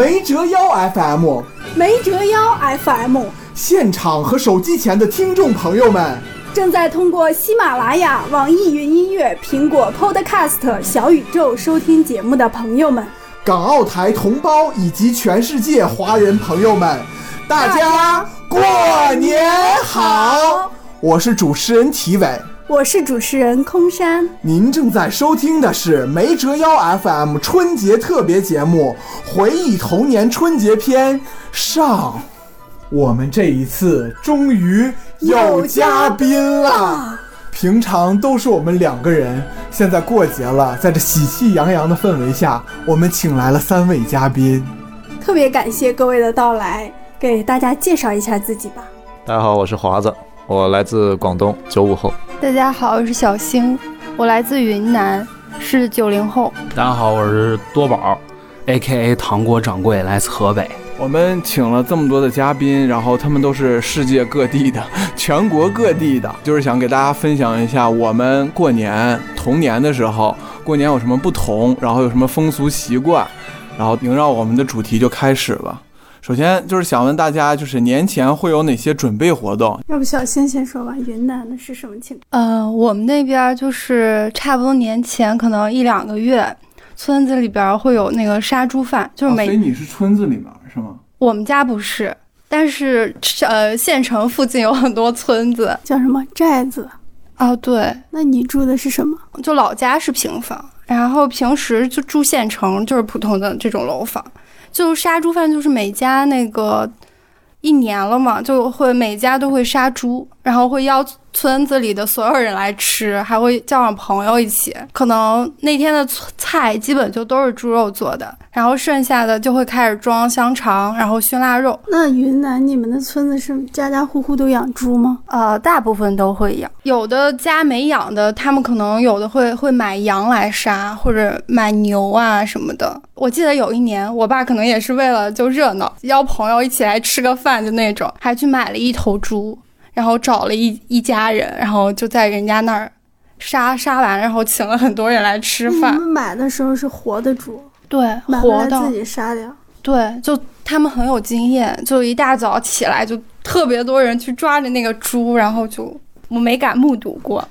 没折腰 FM，没折腰 FM，现场和手机前的听众朋友们，正在通过喜马拉雅、网易云音乐、苹果 Podcast、小宇宙收听节目的朋友们，港澳台同胞以及全世界华人朋友们，大家过年好！我是主持人体伟。我是主持人空山，您正在收听的是没折腰 FM 春节特别节目《回忆童年春节篇》上。我们这一次终于有嘉宾了，平常都是我们两个人，现在过节了，在这喜气洋洋的氛围下，我们请来了三位嘉宾。特别感谢各位的到来，给大家介绍一下自己吧。大家好，我是华子，我来自广东，九五后。大家好，我是小星，我来自云南，是九零后。大家好，我是多宝，A.K.A 糖果掌柜，来自河北。我们请了这么多的嘉宾，然后他们都是世界各地的，全国各地的，就是想给大家分享一下我们过年童年的时候，过年有什么不同，然后有什么风俗习惯，然后萦绕我们的主题就开始了。首先就是想问大家，就是年前会有哪些准备活动？要不小新先说吧，云南的是什么情况？呃，我们那边就是差不多年前可能一两个月，村子里边会有那个杀猪饭，就是每。所以你是村子里面是吗？我们家不是，但是呃，县城附近有很多村子，叫什么寨子？哦，对。那你住的是什么？就老家是平房，然后平时就住县城，就是普通的这种楼房。就杀猪饭，就是每家那个一年了嘛，就会每家都会杀猪，然后会邀村子里的所有人来吃，还会叫上朋友一起。可能那天的菜基本就都是猪肉做的。然后剩下的就会开始装香肠，然后熏腊肉。那云南你们的村子是家家户户都养猪吗？呃，大部分都会养，有的家没养的，他们可能有的会会买羊来杀，或者买牛啊什么的。我记得有一年，我爸可能也是为了就热闹，邀朋友一起来吃个饭，就那种，还去买了一头猪，然后找了一一家人，然后就在人家那儿杀杀完，然后请了很多人来吃饭。你们买的时候是活的猪。对，活的自己杀掉。对，就他们很有经验，就一大早起来就特别多人去抓着那个猪，然后就我没敢目睹过。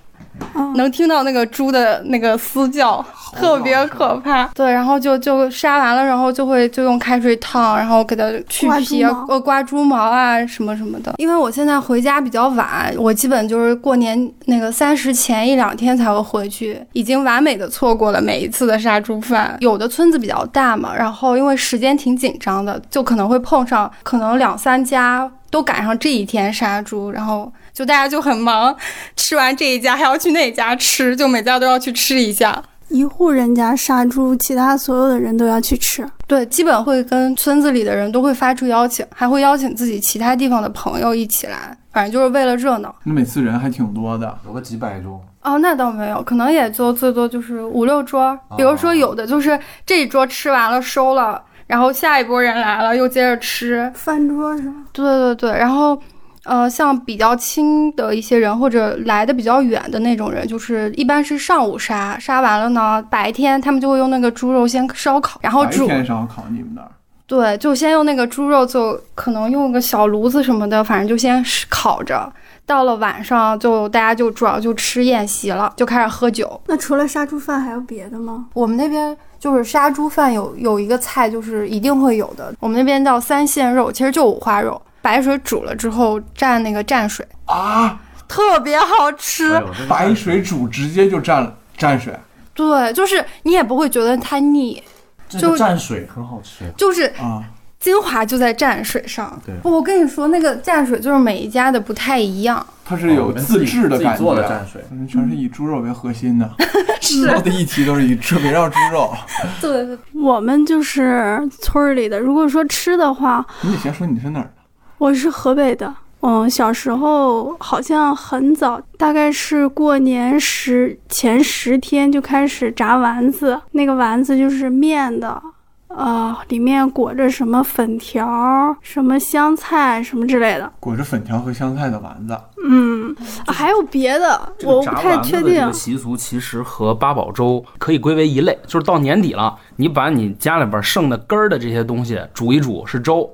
能听到那个猪的那个嘶叫，特别可怕。对，然后就就杀完了，然后就会就用开水烫，然后给它去皮，呃，刮猪毛啊什么什么的。因为我现在回家比较晚，我基本就是过年那个三十前一两天才会回去，已经完美的错过了每一次的杀猪饭。有的村子比较大嘛，然后因为时间挺紧张的，就可能会碰上可能两三家都赶上这一天杀猪，然后。就大家就很忙，吃完这一家还要去那家吃，就每家都要去吃一下。一户人家杀猪，其他所有的人都要去吃。对，基本会跟村子里的人都会发出邀请，还会邀请自己其他地方的朋友一起来，反正就是为了热闹。那每次人还挺多的，有个几百桌。哦，那倒没有，可能也就最多就是五六桌。比如说有的就是这一桌吃完了收了，然后下一波人来了又接着吃，饭桌是吗？对对对，然后。呃，像比较亲的一些人，或者来的比较远的那种人，就是一般是上午杀，杀完了呢，白天他们就会用那个猪肉先烧烤，然后煮。白天烧烤，你们那儿？对，就先用那个猪肉，就可能用个小炉子什么的，反正就先烤着。到了晚上，就大家就主要就吃宴席了，就开始喝酒。那除了杀猪饭还有别的吗？我们那边就是杀猪饭有有一个菜，就是一定会有的。我们那边叫三鲜肉，其实就五花肉。白水煮了之后蘸那个蘸水啊，特别好吃。白水煮直接就蘸蘸水，对，就是你也不会觉得它腻，就蘸水很好吃。就是啊，精华就在蘸水上。对，我跟你说，那个蘸水就是每一家的不太一样，它是有自制的感觉。做的蘸水，全是以猪肉为核心的，是的议题都是以 围绕猪肉。对，我们就是村里的。如果说吃的话，你得先说你是哪儿的。我是河北的，嗯，小时候好像很早，大概是过年十前十天就开始炸丸子，那个丸子就是面的，呃，里面裹着什么粉条、什么香菜什么之类的，裹着粉条和香菜的丸子。嗯，啊还有别的，这个我不太确定的这个。习俗其实和八宝粥可以归为一类，就是到年底了，你把你家里边剩的根儿的这些东西煮一煮是粥，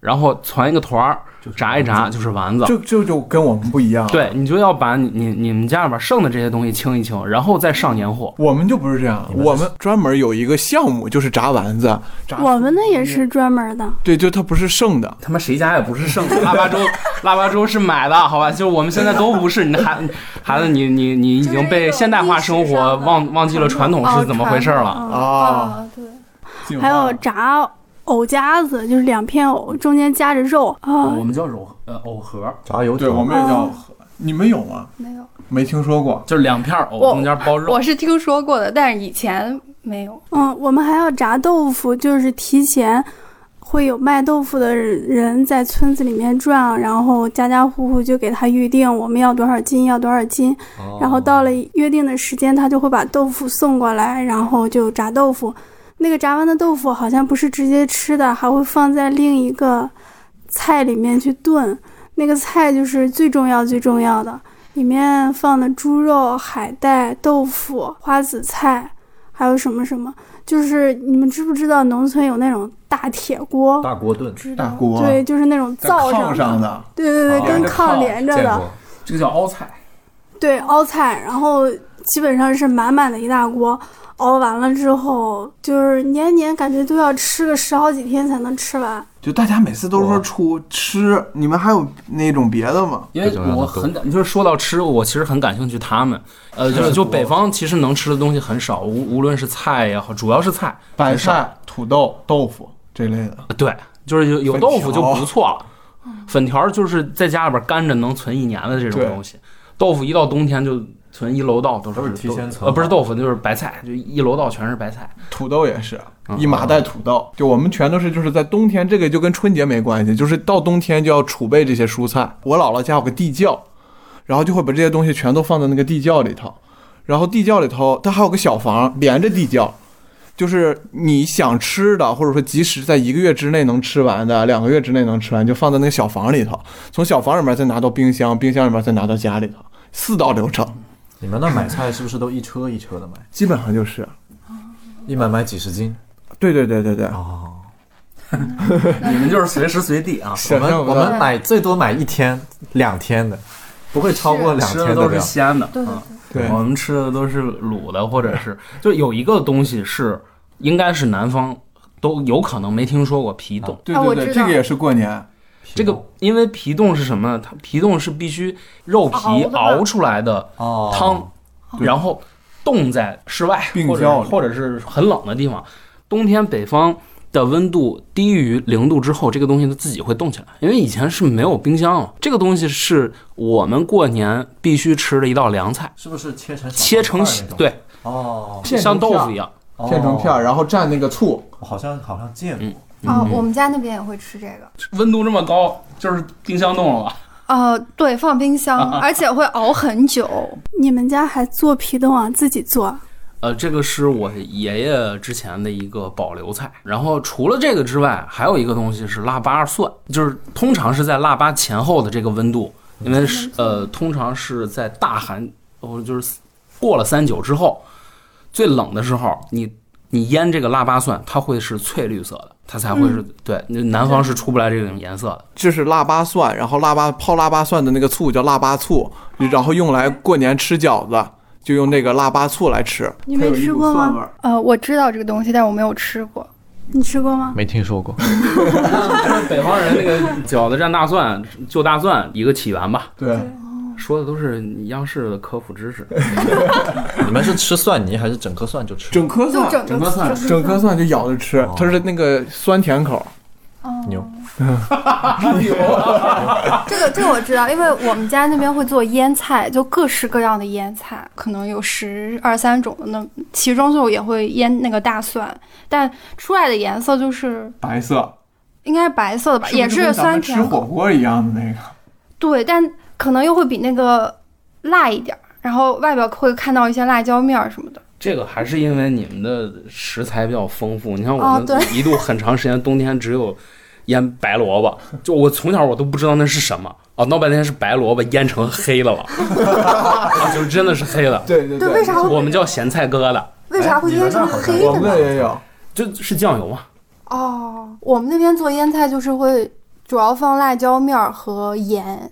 然后攒一个团儿，炸一炸就是丸子。这这就跟我们不一样。对，你就要把你你你们家里边剩的这些东西清一清，然后再上年货。我们就不是这样，我们专门有一个项目就是炸丸子，炸我们那也是专门的，对，就它不是剩的，他妈谁家也不是剩的，腊八粥，腊八粥是买的，好吧？就我们现在都不是，你孩孩子，你你你已经被现代化生活忘忘记了传统是怎么回事了。啊，对，还有炸藕夹子，就是两片藕中间夹着肉啊我。们叫肉呃藕盒，炸油对，我，们也叫哦，你们有吗？没有，没听说过。就是两片藕我中间包肉。我是听说过的，但是以前没有。嗯，我们还要炸豆腐，就是提前会有卖豆腐的人在村子里面转，然后家家户户就给他预定我们要多少斤，要多少斤，哦然后到了约定的时间，他就会把豆腐送过来，然后就炸豆腐。那个炸完的豆腐好像不是直接吃的，还会放在另一个菜里面去炖。那个菜就是最重要最重要的，里面放的猪肉、海带、豆腐、花紫菜，还有什么什么。就是你们知不知道农村有那种大铁锅？大锅炖，大锅对，就是那种在灶炕上的，的，对对对，哦跟炕连着的。见过。这个叫凹菜，对，凹菜，然后基本上是满满的一大锅，熬完了之后，就是年年感觉都要吃个十好几天才能吃完。就大家每次都说出吃，你们还有那种别的吗？因为我很感，就是说到吃，我其实很感兴趣他们，呃，就就北方其实能吃的东西很少，无无论是菜也好，主要是菜，白菜、土豆、豆腐这类的。对，就是有有豆腐就不错了。粉条就是在家里边干着能存一年的这种东西，豆腐一到冬天就存一楼道都是都是提前都存呃不是豆腐就是白菜，就一楼道全是白菜。土豆也是嗯。一麻袋土豆，就我们全都是就是在冬天，这个就跟春节没关系，就是到冬天就要储备这些蔬菜。我姥姥家有个地窖，然后就会把这些东西全都放在那个地窖里头，然后地窖里头它还有个小房连着地窖，就是你想吃的，或者说即使在一个月之内能吃完的，两个月之内能吃完，就放在那个小房里头，从小房里面再拿到冰箱，冰箱里面再拿到家里头，四道流程，你们那买菜是不是都一车一车的买？基本上就是。一买买几十斤？对对对对对，哦，你们就是随时随地啊，我们我们买最多买一天、两天的，不会超过两吃的都是。鲜的。对对嗯对我们吃的都是卤的，或者是就有一个东西是应该是南方都有可能没听说过皮冻。对对对，这个也是过年。这个因为皮冻是什么呢？它皮冻是必须肉皮熬出来的哦汤，对然后冻在室外或者或者是很冷的地方。冬天北方的温度低于零度之后，这个东西它自己会冻起来，因为以前是没有冰箱了。这个东西是我们过年必须吃的一道凉菜，是不是切成切成？对，哦，像豆腐一样。哦片成片儿，然后蘸那个醋，我好像好像见过。啊，嗯我们家那边也会吃这个。温度这么高，就是冰箱冻了吧？呃，对，放冰箱，而且会熬很久。你们家还做皮冻啊？自己做？呃，这个是我爷爷之前的一个保留菜。然后除了这个之外，还有一个东西是腊八蒜，就是通常是在腊八前后的这个温度，因为是呃，通常是在大寒，哦就是过了三九之后，最冷的时候，你你腌这个腊八蒜，它会是翠绿色的，它才会是、对，南方是出不来这种颜色的。这是腊八蒜，然后腊八泡腊八蒜的那个醋叫腊八醋，然后用来过年吃饺子，就用那个腊八醋来吃。你没吃过吗？呃，我知道这个东西，但我没有吃过。你吃过吗？没听说过。北方人那个饺子蘸大蒜，就大蒜一个起源吧。对，说的都是央视的科普知识。你们是吃蒜泥还是整颗蒜就吃？整颗蒜，整整颗蒜整颗蒜就咬着吃哦，它是那个酸甜口。牛。这个这个我知道，因为我们家那边会做腌菜，就各式各样的腌菜，可能有十二三种的，那其中就也会腌那个大蒜，但出来的颜色就是白色，应该是白色的吧，也是酸甜吃甜。火锅一样的那个。对，但可能又会比那个辣一点儿，然后外表会看到一些辣椒面儿什么的。这个还是因为你们的食材比较丰富。你看我们一度很长时间冬天只有腌白萝卜，就我从小我都不知道那是什么啊，闹半天是白萝卜腌成黑的了，啊，就是真的是黑的。对对对，为啥会我们叫咸菜疙瘩，为啥会腌成黑我们那的呢？也有。就是酱油嘛。哦，我们那边做腌菜就是会主要放辣椒面儿和盐，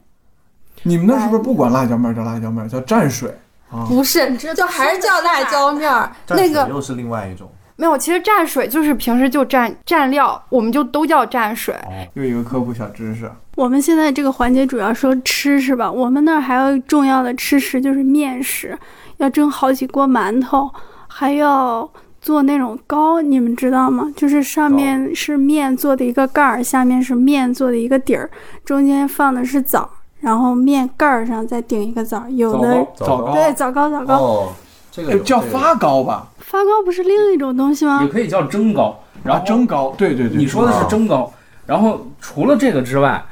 你们那是不是不管辣椒面儿叫辣椒面儿，叫蘸水啊？不是，就还是叫辣椒面儿。那个又是另外一种。没有，其实蘸水就是平时就蘸蘸料，我们就都叫蘸水。又一个科普小知识。我们现在这个环节主要说吃是吧？我们那儿还有重要的吃食就是面食，要蒸好几锅馒头，还要做那种糕，你们知道吗？就是上面是面做的一个盖儿，下面是面做的一个底儿，中间放的是枣，然后面盖儿上再顶一个枣。有的枣糕对枣糕枣糕，哦，这个哎叫发糕吧？发糕不是另一种东西吗也？可以叫蒸糕，然啊，后蒸糕。对对对，你说的是蒸糕，然后除了这个之外，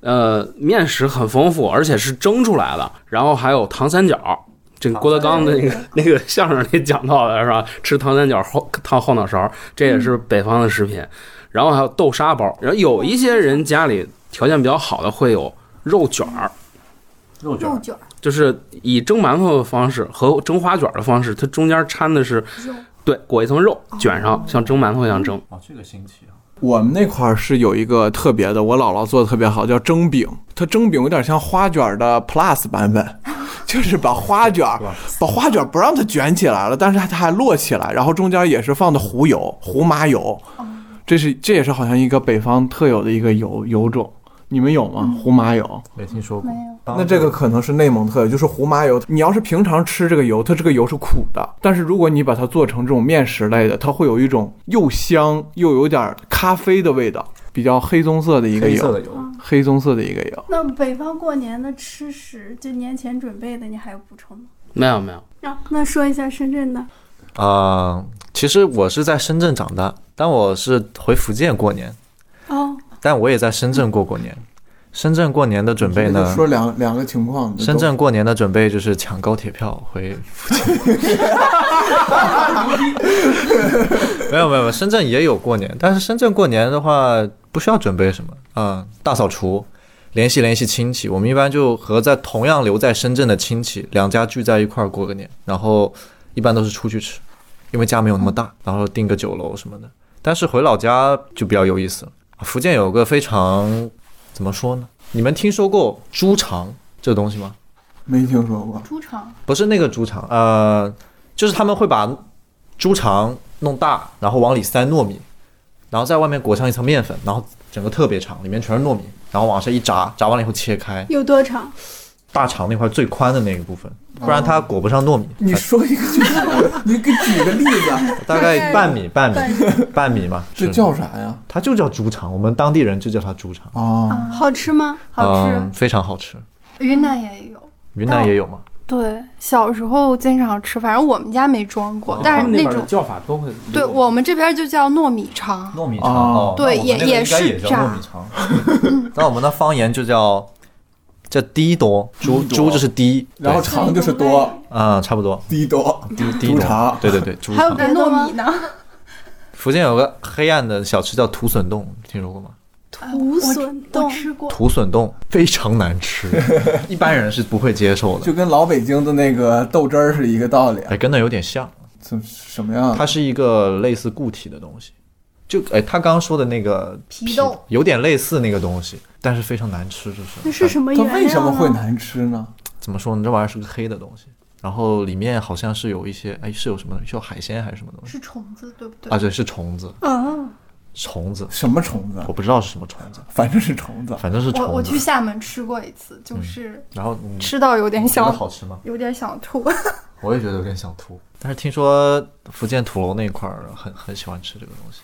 呃，面食很丰富，而且是蒸出来的，然后还有糖三角。这个郭德纲的那个 那个相声里讲到的是吧？吃糖三角后烫后脑勺，这也是北方的食品。然后还有豆沙包，然后有一些人家里条件比较好的会有肉卷儿，肉卷儿，肉卷儿就是以蒸馒头的方式和蒸花卷儿的方式，它中间掺的是对裹一层肉卷上，像蒸馒头一样蒸。哦，这个新奇啊。我们那块儿是有一个特别的，我姥姥做的特别好，叫蒸饼。它蒸饼有点像花卷的 Plus 版本，就是把花卷儿把花卷儿不让它卷起来了，但是它还摞起来，然后中间也是放的糊油、胡麻油。这是这也是好像一个北方特有的一个油油种，你们有吗？胡麻油？没听说过。那这个可能是内蒙特有，就是胡麻油。你要是平常吃这个油，它这个油是苦的，但是如果你把它做成这种面食类的，它会有一种又香又有点咖啡的味道，比较黑棕色的一个油，黑色的油，黑棕色的一个油。那北方过年的吃食，就年前准备的，你还有补充吗？没有没有，那，那说一下深圳的。啊、其实我是在深圳长大，但我是回福建过年，哦，但我也在深圳过过年。深圳过年的准备就呢？说两两个情况。深圳过年的准备就是抢高铁票回 福建。没有没有没有，深圳也有过年，但是深圳过年的话不需要准备什么啊、大扫除，联系联系亲戚。我们一般就和在同样留在深圳的亲戚两家聚在一块儿过个年，然后一般都是出去吃，因为家没有那么大，然后订个酒楼什么的。但是回老家就比较有意思了。福建有个非常怎么说呢？你们听说过猪肠这个东西吗？没听说过。猪肠。不是那个猪肠，呃，就是他们会把猪肠弄大，然后往里塞糯米，然后在外面裹上一层面粉，然后整个特别长，里面全是糯米，然后往上一炸，炸完了以后切开，有多长？大肠那块最宽的那一部分，不然它裹不上糯米。你说一个你给举个例子，大概半米，半米，半米嘛。这叫啥呀？它就叫猪肠，我们当地人就叫它猪肠。啊，好吃吗？好吃。嗯，非常好吃。云南也有，云南也有吗？对，小时候经常吃，反正我们家没装过，但是那种，边的叫法都会。对我们这边就叫糯米肠。糯米哦肠哦，对也也是炸糯米肠。那我们的方言就叫叫低多，猪猪就是低，然后对长就是多，啊，差不多低多，低低多猪肠，对对对，猪还有肠。别的吗？呢？福建有个黑暗的小吃叫土笋冻，听说过吗？土笋冻我吃过。土笋冻非常难吃，一般人是不会接受的。就跟老北京的那个豆汁儿是一个道理。哎，跟那有点像，怎什么样？它是一个类似固体的东西。就哎，他刚刚说的那个皮冻有点类似那个东西，但是非常难吃，这是那是什么它原料它？为什么会难吃呢？怎么说呢？这玩意儿是个黑的东西，然后里面好像是有一些，哎，是有什么？是有海鲜还是什么东西？是虫子，对不对？啊，对，是虫子，啊，虫子，什么虫子我？不知道是什么虫子，反正是虫子。反正是虫子。我我去厦门吃过一次，就是然后你吃到有点想，好吃吗？有点想吐。我也觉得有点想吐。但是听说福建土楼那块儿很很喜欢吃这个东西，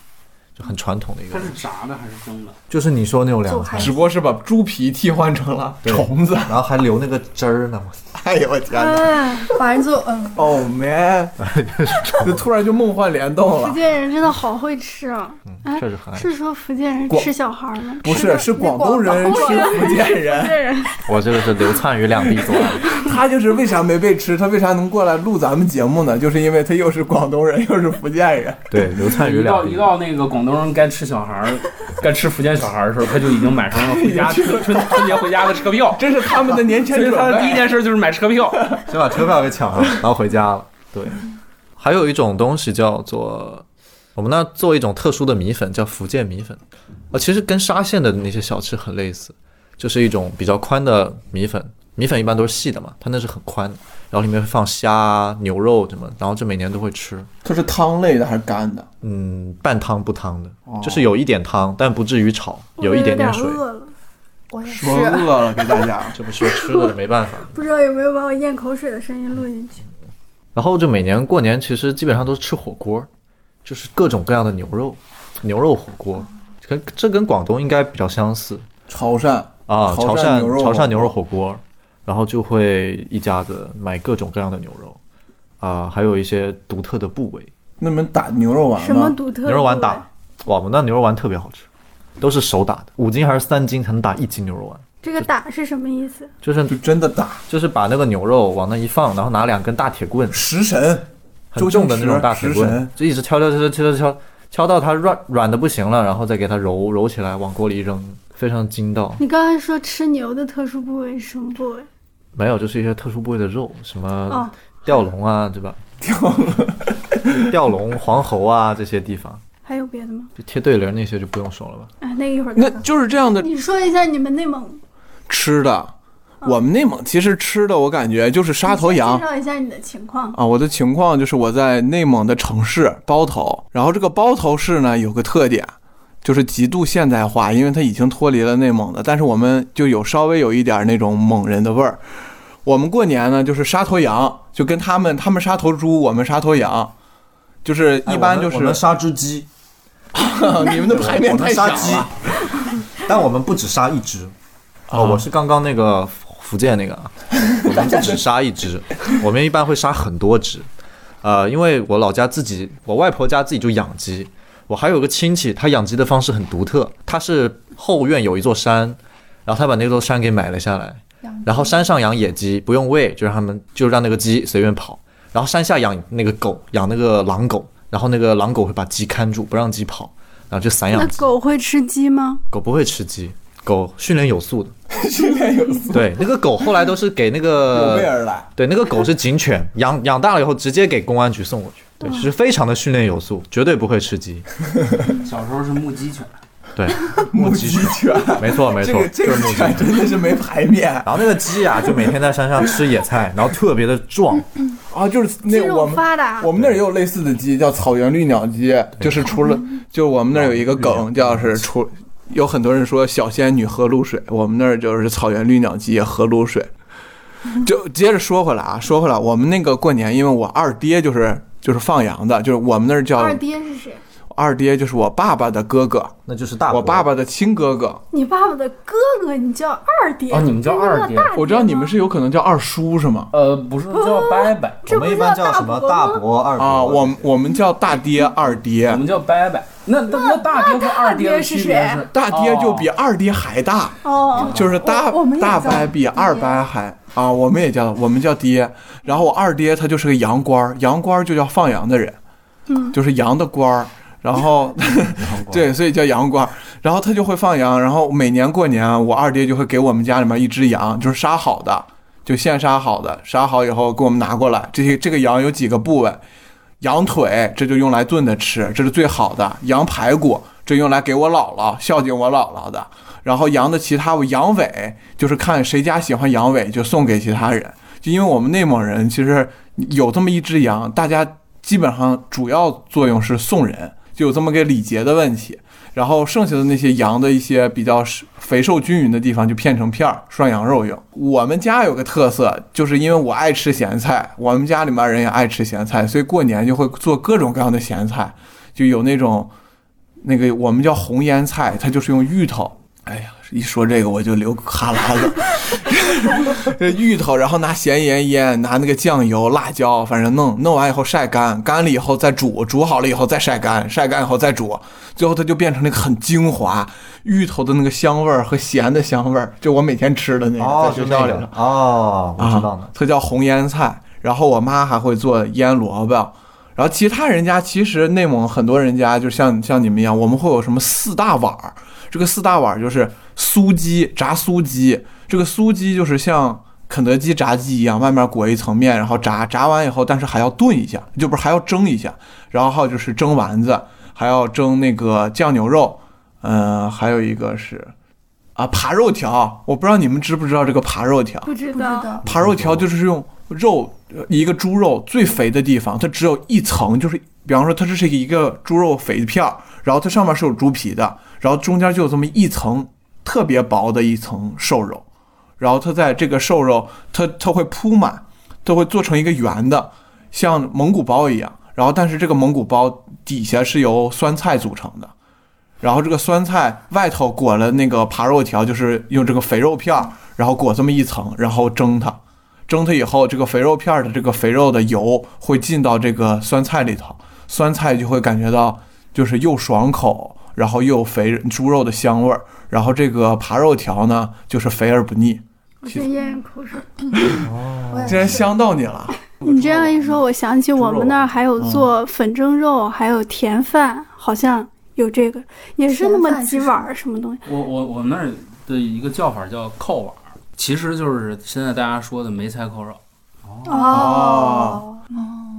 就很传统的一个它，是炸的还是蒸的？就是你说那种凉菜，只不过是把猪皮替换成了虫子。然后还留那个汁儿呢。哎呦我天哪哎，反正就嗯，！Oh man！就突然就梦幻联动了福。建人真的好会吃啊！嗯，哎确实很爱吃。是说福建人吃小孩吗？不是，是广东人吃福建人，人我这个是流窜于两地做的。他就是为啥没被吃？他为啥能过来录咱们节目呢？就是因为他又是广东人，又是福建人。对，流窜于一到两地。一到那个广东人该吃小孩儿，该吃福建小孩儿的时候，他就已经买上了回家 春春春节回家的车票。这是他们的年前所以准他的第一。件事就是买车票。先把车票给抢了，然后回家了。对，还有一种东西叫做我们那做一种特殊的米粉，叫福建米粉。啊，其实跟沙县的那些小吃很类似，就是一种比较宽的米粉。米粉一般都是细的嘛，它那是很宽的，然后里面会放虾、牛肉什么，然后这每年都会吃。它是汤类的还是干的？嗯，半汤不汤的，哦就是有一点汤，但不至于炒，有一点点水我。饿了，我也是说。饿了给大家。这不说吃的没办法。不知道有没有把我咽口水的声音录进去。然后就每年过年，其实基本上都是吃火锅，就是各种各样的牛肉，牛肉火锅，跟这跟广东应该比较相似潮汕啊。潮汕汕牛肉潮汕牛肉火锅，然后就会一家子买各种各样的牛肉，啊，还有一些独特的部位。那你们打牛肉丸吗什么？独特？牛肉丸打，哇，我们那牛肉丸特别好吃，都是手打的，五斤还是三斤才能打一斤牛肉丸，这个打是什么意思？就是就真的打就是把那个牛肉往那一放，然后拿两根大铁棍，食神，很重的那种大铁棍就一直敲敲敲敲敲敲敲到它软软的不行了，然后再给它揉揉起来，往锅里一扔，非常筋道。你刚才说吃牛的特殊部位是什么部位？没有，就是一些特殊部位的肉，什么哦，吊龙啊，对吧？吊龙、吊龙、黄喉啊这些地方，还有别的吗？就贴对联那些就不用说了吧。哎，那个一会儿那就是这样的你说一下你们内蒙吃的。我们内蒙其实吃的，我感觉就是沙头羊介绍一下你的情况。啊。我的情况就是我在内蒙的城市包头，然后这个包头市呢有个特点，就是极度现代化，因为它已经脱离了内蒙的，但是我们就有稍微有一点那种蒙人的味儿。我们过年呢就是杀头羊，就跟他们他们杀头猪，我们杀头羊，就是一般就是、哎我们杀只鸡，你们的排面我太小们杀鸡了。，但我们不只杀一只。哦，我是刚刚那个福建那个啊，我们不只杀一只，我们一般会杀很多只。呃，因为我老家自己，我外婆家自己就养鸡，我还有个亲戚，他养鸡的方式很独特，他是后院有一座山，然后他把那座山给买了下来，然后山上养野鸡，不用喂，就让他们就让那个鸡随便跑，然后山下养那个狗，养那个狼狗，然后那个狼狗会把鸡看住，不让鸡跑，然后就散养那。狗会吃鸡吗？狗不会吃鸡，狗训练有素的。训练有素，对，那个狗后来都是给那有备个，而来。对，那个狗是警犬，养养大了以后直接给公安局送过去。对，是非常的训练有素，绝对不会吃鸡。小时候是牧鸡犬，对，牧鸡犬，没错没错这个，这个就是目击。犬真的是没牌面然后那个鸡啊，就每天在山上吃野菜，然后特别的壮。啊！就是那我们发达。我们那儿也有类似的鸡，叫草原绿鸟鸡，就是除了就我们那儿有一个梗叫是除。有很多人说小仙女喝露水，我们那儿就是草原绿鸟鸡喝露水。就接着说回来啊，说回来，我们那个过年，因为我二爹就是就是放羊的，就是我们那儿叫二爹是谁？二爹，就是我爸爸的哥哥，那就是大我爸爸的亲哥哥。你爸爸的哥哥，你叫二爹。哦你们叫二爹这不大我知道你们是有可能叫二叔是吗？呃，不是叫伯伯，我们一般叫大伯二伯、二啊，我们我们叫大爹、二爹我，们叫伯伯。那那那大爹和二爹的区别是，大爹就比哦二爹还大。哦，就是大大叫伯比二伯还啊，我们也叫我们叫爹。然后我二爹他就是个羊倌儿，羊倌儿就叫放羊的人，嗯就是羊的官儿。然后 对，所以叫羊倌儿。然后他就会放羊，然后每年过年，我二爹就会给我们家里面一只羊，就是杀好的，就现杀好的，杀好以后给我们拿过来。这些这个羊有几个部位？羊腿这就用来炖的吃，这是最好的；羊排骨这用来给我姥姥孝敬我姥姥的。然后羊的其他羊尾就是看谁家喜欢羊尾就送给其他人。就因为我们内蒙人其实有这么一只羊，大家基本上主要作用是送人，就有这么个礼节的问题。然后剩下的那些羊的一些比较肥瘦均匀的地方就片成片儿涮羊肉用。我们家有个特色，就是因为我爱吃咸菜，我们家里面人也爱吃咸菜，所以过年就会做各种各样的咸菜，就有那种那个我们叫红腌菜，它就是用芋头。哎呀，一说这个我就流哈喇子。这芋头，然后拿咸盐腌，拿那个酱油、辣椒，反正弄弄完以后晒干，干了以后再煮，煮好了以后再晒干，晒干以后再煮，最后它就变成那个很精华芋头的那个香味儿和咸的香味儿，就我每天吃的那个，哦，在学校里头。哦，我知道啊呢。，它叫红腌菜。然后我妈还会做腌萝卜，然然后其他人家其实内蒙很多人家就像像你们一样，我们会有什么四大碗儿，这个四大碗儿就是酥鸡炸酥鸡，这个酥鸡就是像肯德基炸鸡一样，外面裹一层面，然后炸，炸完以后，但是还要炖一下，就不是还要蒸一下，然后还有就是蒸丸子，还要蒸那个酱牛肉，嗯、还有一个是啊扒肉条，我不知道你们知不知道这个扒肉条，不知道，扒肉条就是用肉，呃一个猪肉最肥的地方，它只有一层，就是比方说它这是一个猪肉肥片儿，然后它上面是有猪皮的，然后中间就有这么一层特别薄的一层瘦肉，然后它在这个瘦肉，它它会铺满，它会做成一个圆的，像蒙古包一样，然后但是这个蒙古包底下是由酸菜组成的。然后这个酸菜外头裹了那个扒肉条，就是用这个肥肉片儿，然后裹这么一层，然后蒸它。蒸它以后，这个肥肉片儿的这个肥肉的油会进到这个酸菜里头，酸菜就会感觉到就是又爽口，然后又肥猪肉的香味儿。然后这个扒肉条呢，就是肥而不腻。我先咽咽口水。我也竟然香到你了，你这样一说，我想起我们那儿还有嗯做粉蒸肉，还有甜饭，好像有这个，也是那么几碗儿什么东西。我我我们那儿的一个叫法叫扣碗儿，其实就是现在大家说的梅菜扣肉。哦，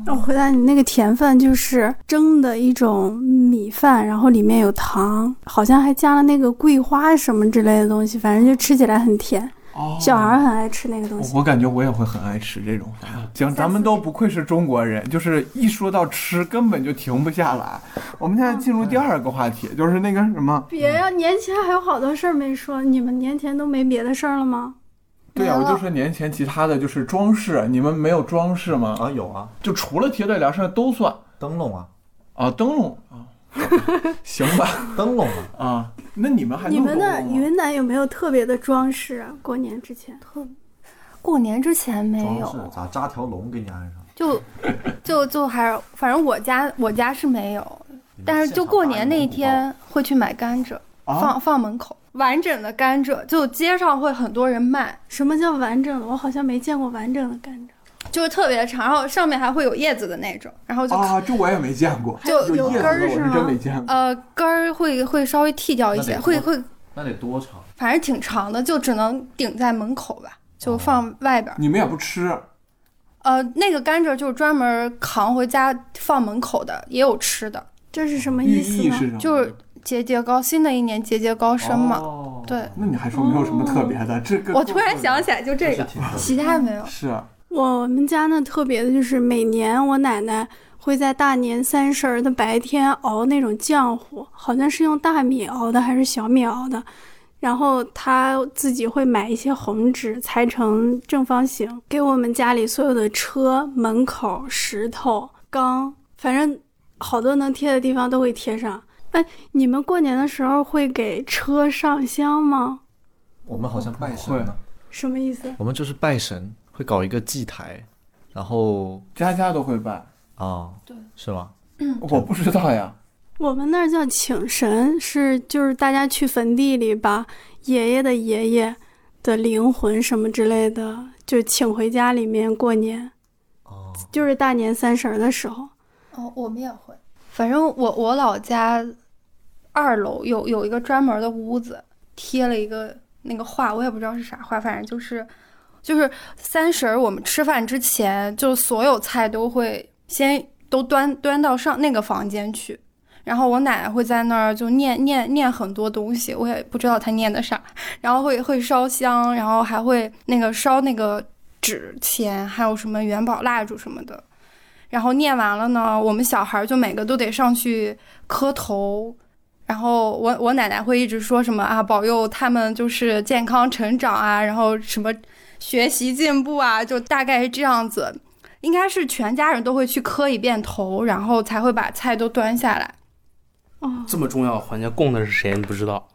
我回答你那个甜饭就是蒸的一种米饭，然后里面有糖，好像还加了那个桂花什么之类的东西，反正就吃起来很甜。哦小孩儿很爱吃那个东西。我我感觉我也会很爱吃这种饭。行，咱们都不愧是中国人，就是一说到吃根本就停不下来。我们现在进入第二个话题，就是那个什么，别呀、年前还有好多事儿没说，你们年前都没别的事儿了吗？对呀、我就说年前其他的就是装饰，你们没有装饰吗？啊，有啊，就除了贴对联，剩下都算灯笼啊，啊，灯笼啊，行吧灯笼啊，啊，那你们还你们那云南有没有特别的装饰啊？过年之前特，过年之前没装饰有，咋扎条龙给你安上？就就就还是，反正我家我家是没有，但是就过年那一天会去买甘蔗，啊放放门口，完整的甘蔗，就街上会很多人卖，什么叫完整的？我好像没见过完整的甘蔗。就是特别长，然后上面还会有叶子的那种，然后就、啊，这我也没见过，就有根儿是吗没见过。呃根儿会会稍微剃掉一些，会会那得多长？反正挺长的，就只能顶在门口吧，就放外边儿。你们也不吃呃，那个甘蔗就是专门扛回家放门口的，也有吃的，这是什么意思呢？意是什么？就是节节高新的一年节节高升嘛。哦对，那你还说没有什么特别的？这个我突然想起来，就这个，其他没有。是啊我们家呢特别的就是每年我奶奶会在大年三十儿的白天熬那种浆糊，好像是用大米熬的还是小米熬的，然后她自己会买一些红纸裁成正方形，给我们家里所有的车门口、石头、缸，反正好多能贴的地方都会贴上。哎，你们过年的时候会给车上香吗？我们好像拜神呢，什么意思？我们就是拜神，会搞一个祭台，然后家家都会拜，啊，对，是吗？我不知道呀。我们那儿叫请神，是就是大家去坟地里把爷爷的爷爷的灵魂什么之类的，就请回家里面过年，哦，就是大年三十儿的时候。哦，我们也会。反正我我老家二楼有有一个专门的屋子，贴了一个那个画，我也不知道是啥画，反正就是就是三十儿我们吃饭之前，就所有菜都会先都端端到上那个房间去。然后我奶奶会在那儿就念念念很多东西，我也不知道她念的啥。然后会会烧香，然后还会那个烧那个纸钱，还有什么元宝蜡烛什么的。然后念完了呢，我们小孩儿就每个都得上去磕头。然后我我奶奶会一直说什么啊，保佑他们就是健康成长啊，然后什么学习进步啊，就大概是这样子。应该是全家人都会去磕一遍头，然后才会把菜都端下来。哦，这么重要的环节供的是谁？你不知道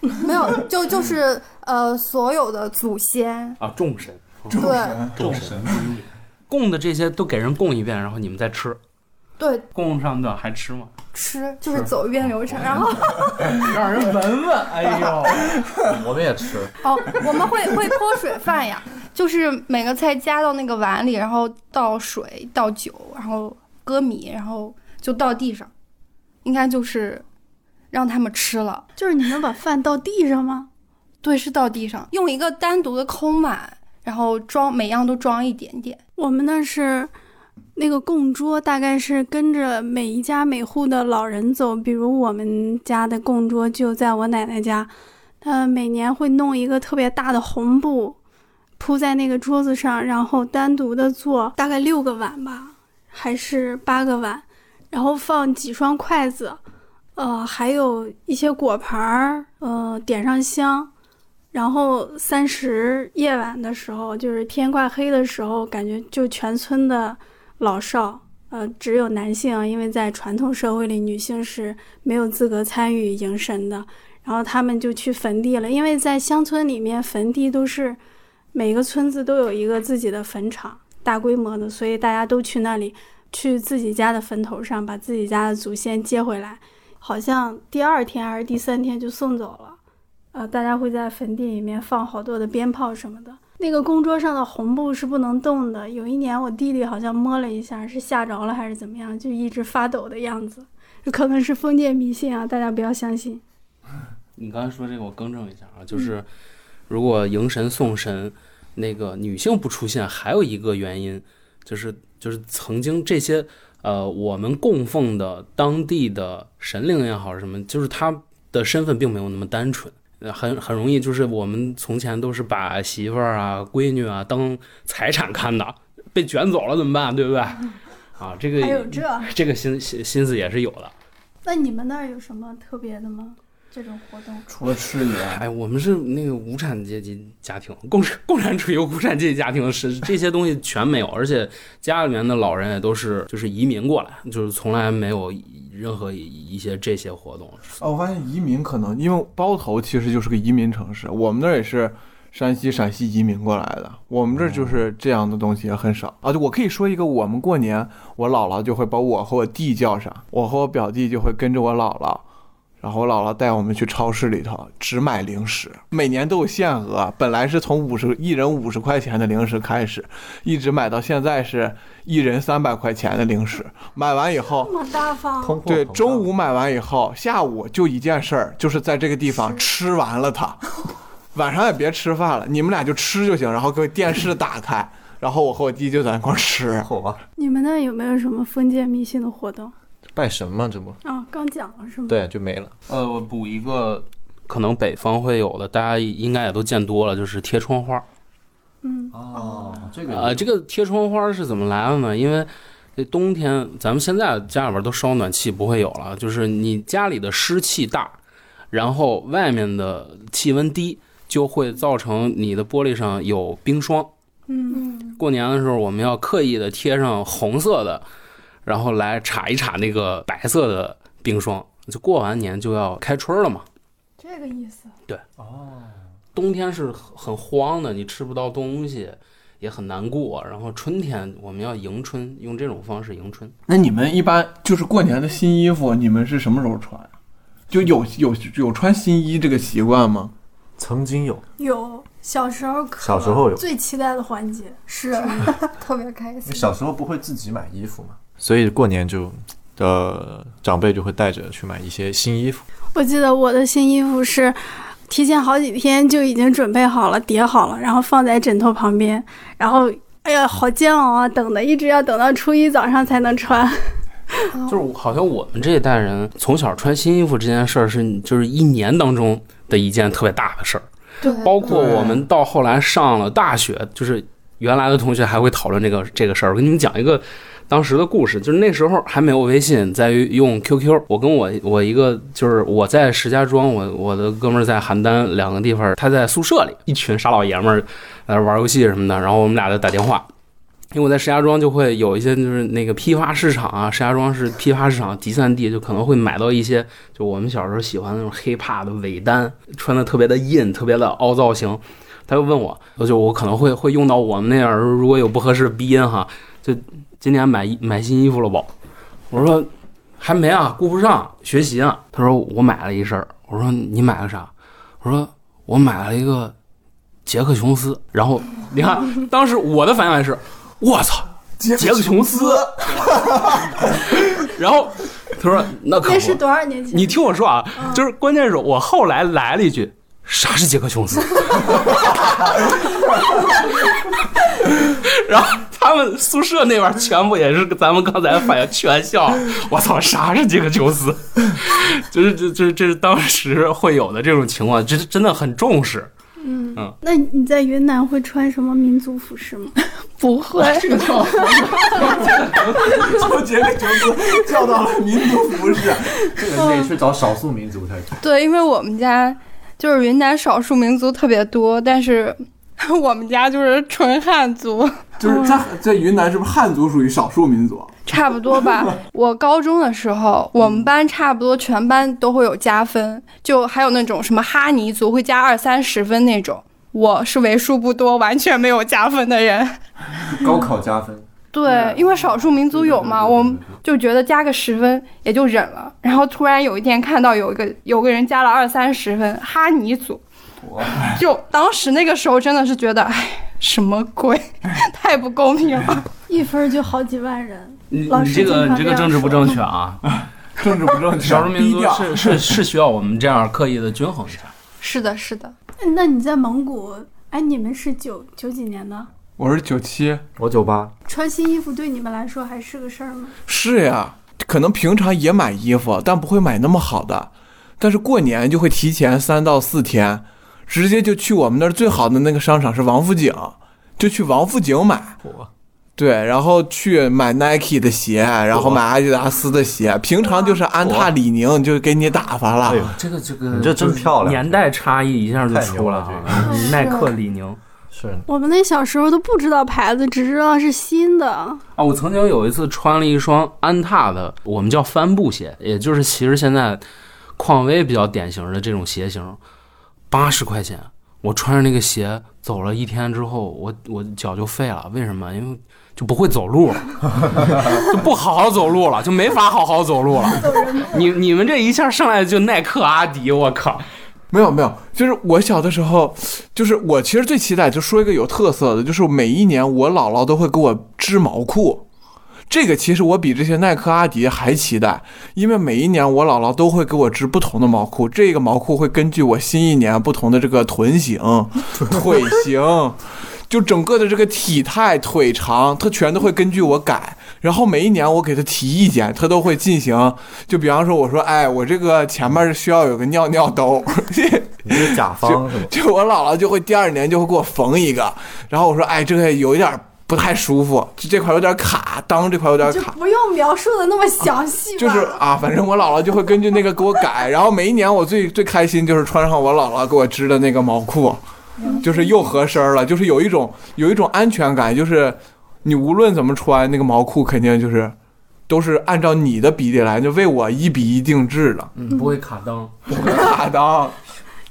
没有，就就是呃，所有的祖先，啊？众神，众对神，众神供的这些都给人供一遍，然后你们再吃，对，供上的还吃吗？吃就是走一遍流程，然后 让人闻闻。哎呦，我们也吃，哦，我们会会泼水饭呀，就是每个菜加到那个碗里，然后倒水倒酒，然后搁米，然后就倒地上，应该就是让他们吃了。就是你们把饭倒地上吗？对，是倒地上，用一个单独的空碗，然后装每样都装一点点。我们那是那个供桌，大概是跟着每一家每户的老人走。比如我们家的供桌就在我奶奶家，她每年会弄一个特别大的红布铺在那个桌子上，然后单独的做大概六个碗吧，还是八个碗，然后放几双筷子，呃，还有一些果盘儿，呃，点上香。然后三十夜晚的时候，就是天快黑的时候，感觉就全村的老少，呃，只有男性，因为在传统社会里，女性是没有资格参与迎神的。然后他们就去坟地了，因为在乡村里面，坟地都是每个村子都有一个自己的坟场，大规模的，所以大家都去那里，去自己家的坟头上把自己家的祖先接回来，好像第二天还是第三天就送走了。呃，大家会在坟地里面放好多的鞭炮什么的。那个供桌上的红布是不能动的。有一年我弟弟好像摸了一下，是吓着了还是怎么样，就一直发抖的样子。可能是封建迷信啊，大家不要相信。你刚才说这个，我更正一下啊，就是如果迎神送神，那个女性不出现，还有一个原因，就是就是曾经这些呃我们供奉的当地的神灵也好什么，就是他的身份并没有那么单纯。很很容易，就是我们从前都是把媳妇儿啊、闺女啊当财产看的，被卷走了怎么办？对不对？啊，这个还有这这个心心心思也是有的。那你们那儿有什么特别的吗？这种活动？除了吃以外，哎，我们是那个无产阶级家庭，共共产主义无产阶级家庭是这些东西全没有，而且家里面的老人也都是就是移民过来，就是从来没有。任何一些这些活动哦，我发现移民可能因为包头其实就是个移民城市，我们那儿也是山西、陕西移民过来的，我们这就是这样的东西也很少啊。就我可以说一个，我们过年我姥姥就会把我和我弟叫上，我和我表弟就会跟着我姥姥。然后我姥姥带我们去超市里头只买零食，每年都有限额。本来是从五十一人五十块钱的零食开始，一直买到现在是一人三百块钱的零食。买完以后这么大方，对，中午买完以后，下午就一件事儿，就是在这个地方吃完了它。晚上也别吃饭了，你们俩就吃就行。然后给电视打开，然后我和我弟就在那块吃。好吧。你们那有没有什么封建迷信的活动？拜神嘛，这不啊，刚讲了是吗？对，就没了。呃，我补一个，可能北方会有的，大家应该也都见多了，就是贴窗花。嗯哦，这个啊，这个贴窗花是怎么来的呢？因为这冬天，咱们现在家里边都烧暖气，不会有了。就是你家里的湿气大，然后外面的气温低，就会造成你的玻璃上有冰霜。嗯，过年的时候，我们要刻意的贴上红色的。然后来查一查那个白色的冰霜，就过完年就要开春了嘛。这个意思。对。哦。冬天是很慌的，你吃不到东西，也很难过。然后春天我们要迎春，用这种方式迎春。那你们一般就是过年的新衣服，你们是什么时候穿就有有有穿新衣这个习惯吗？曾经有。有。小时候可，小时候有。最期待的环节是 特别开心。小时候不会自己买衣服嘛？所以过年就，呃，长辈就会带着去买一些新衣服。我记得我的新衣服是提前好几天就已经准备好了，叠好了，然后放在枕头旁边。然后，哎呀，好煎熬啊！等的一直要等到初一早上才能穿。就是好像我们这一代人从小穿新衣服这件事儿是，就是一年当中的一件特别大的事儿。对，包括我们到后来上了大学，就是原来的同学还会讨论这个这个事儿。我跟你们讲一个。当时的故事就是那时候还没有微信，在于用 QQ。我跟我我一个就是我在石家庄，我我的哥们儿在邯郸，两个地方，他在宿舍里，一群傻老爷们儿在玩游戏什么的，然后我们俩在打电话。因为我在石家庄就会有一些就是那个批发市场啊，石家庄是批发市场集散地，就可能会买到一些就我们小时候喜欢那种黑怕的尾单，穿的特别的硬，特别的凹造型。他就问我，就我可能会会用到我们那样，如果有不合适的鼻音哈，就。今年买衣买新衣服了不？我说还没啊，顾不上学习啊。他说我买了一身。我说你买了啥？我说我买了一个杰克琼斯。然后你看，当时我的反应是，我操，杰杰克琼斯。然后他说那可不，那是多少年前？你听我说啊，就是关键是我后来来了一句。啥是杰克琼斯？然后他们宿舍那边全部也是咱们刚才反应全校。我操，啥是杰克琼斯？就是这这这是当时会有的这种情况，这真的很重视。嗯嗯，那你在云南会穿什么民族服饰吗？不会，这个叫叫杰克琼斯叫到了民族服饰，这个你得去找少数民族才。对，因为我们家就是云南少数民族特别多，但是 我们家就是纯汉族，就是在在云南是不是汉族属于少数民族？差不多吧。我高中的时候，我们班差不多全班都会有加分，就还有那种什么哈尼族会加二三十分那种。我是为数不多完全没有加分的人。高考加分。对，因为少数民族有嘛，我们就觉得加个十分也就忍了。然后突然有一天看到有一个有个人加了二三十分，哈尼族，就当时那个时候真的是觉得，哎，什么鬼，太不公平了，一分就好几万人。你你这个你这个政治不正确啊！政治不正确，少数民族是是是需要我们这样刻意的均衡一下。是的，是的。那你在蒙古，哎，你们是九九几年的？我是九七，我九八。穿新衣服对你们来说还是个事儿吗？是呀，可能平常也买衣服，但不会买那么好的。但是过年就会提前三到四天，直接就去我们那儿最好的那个商场是王府井，就去王府井买。对，然后去买 Nike 的鞋，然后买阿迪达斯的鞋。平常就是安踏、李宁就给你打发了。哎呦，这个这个，你这真漂亮，年代差异一下就出来了。耐克、李宁是我们那小时候都不知道牌子，只知道是新的。啊，我曾经有一次穿了一双安踏的，我们叫帆布鞋，也就是其实现在匡威比较典型的这种鞋型，八十块钱。我穿着那个鞋走了一天之后，我我脚就废了。为什么？因为就不会走路了，就不好好走路了，就没法好好走路了。你你们这一下上来就耐克、阿迪，我靠！没有没有，就是我小的时候，就是我其实最期待，就说一个有特色的，就是每一年我姥姥都会给我织毛裤。这个其实我比这些耐克、阿迪还期待，因为每一年我姥姥都会给我织不同的毛裤。这个毛裤会根据我新一年不同的这个臀型、腿型，就整个的这个体态、腿长，它全都会根据我改。然后每一年我给他提意见，他都会进行。就比方说，我说，哎，我这个前面需要有个尿尿兜，你是甲方是吗？就我姥姥就会第二年就会给我缝一个。然后我说，哎，这个有一点。不太舒服，就这块有点卡，裆这块有点卡。不用描述的那么详细。就是啊，反正我姥姥就会根据那个给我改，然后每一年我最最开心就是穿上我姥姥给我织的那个毛裤，就是又合身了，就是有一种有一种安全感，就是你无论怎么穿那个毛裤，肯定就是都是按照你的比例来，就为我一比一定制的，嗯，不会卡裆，不会卡裆。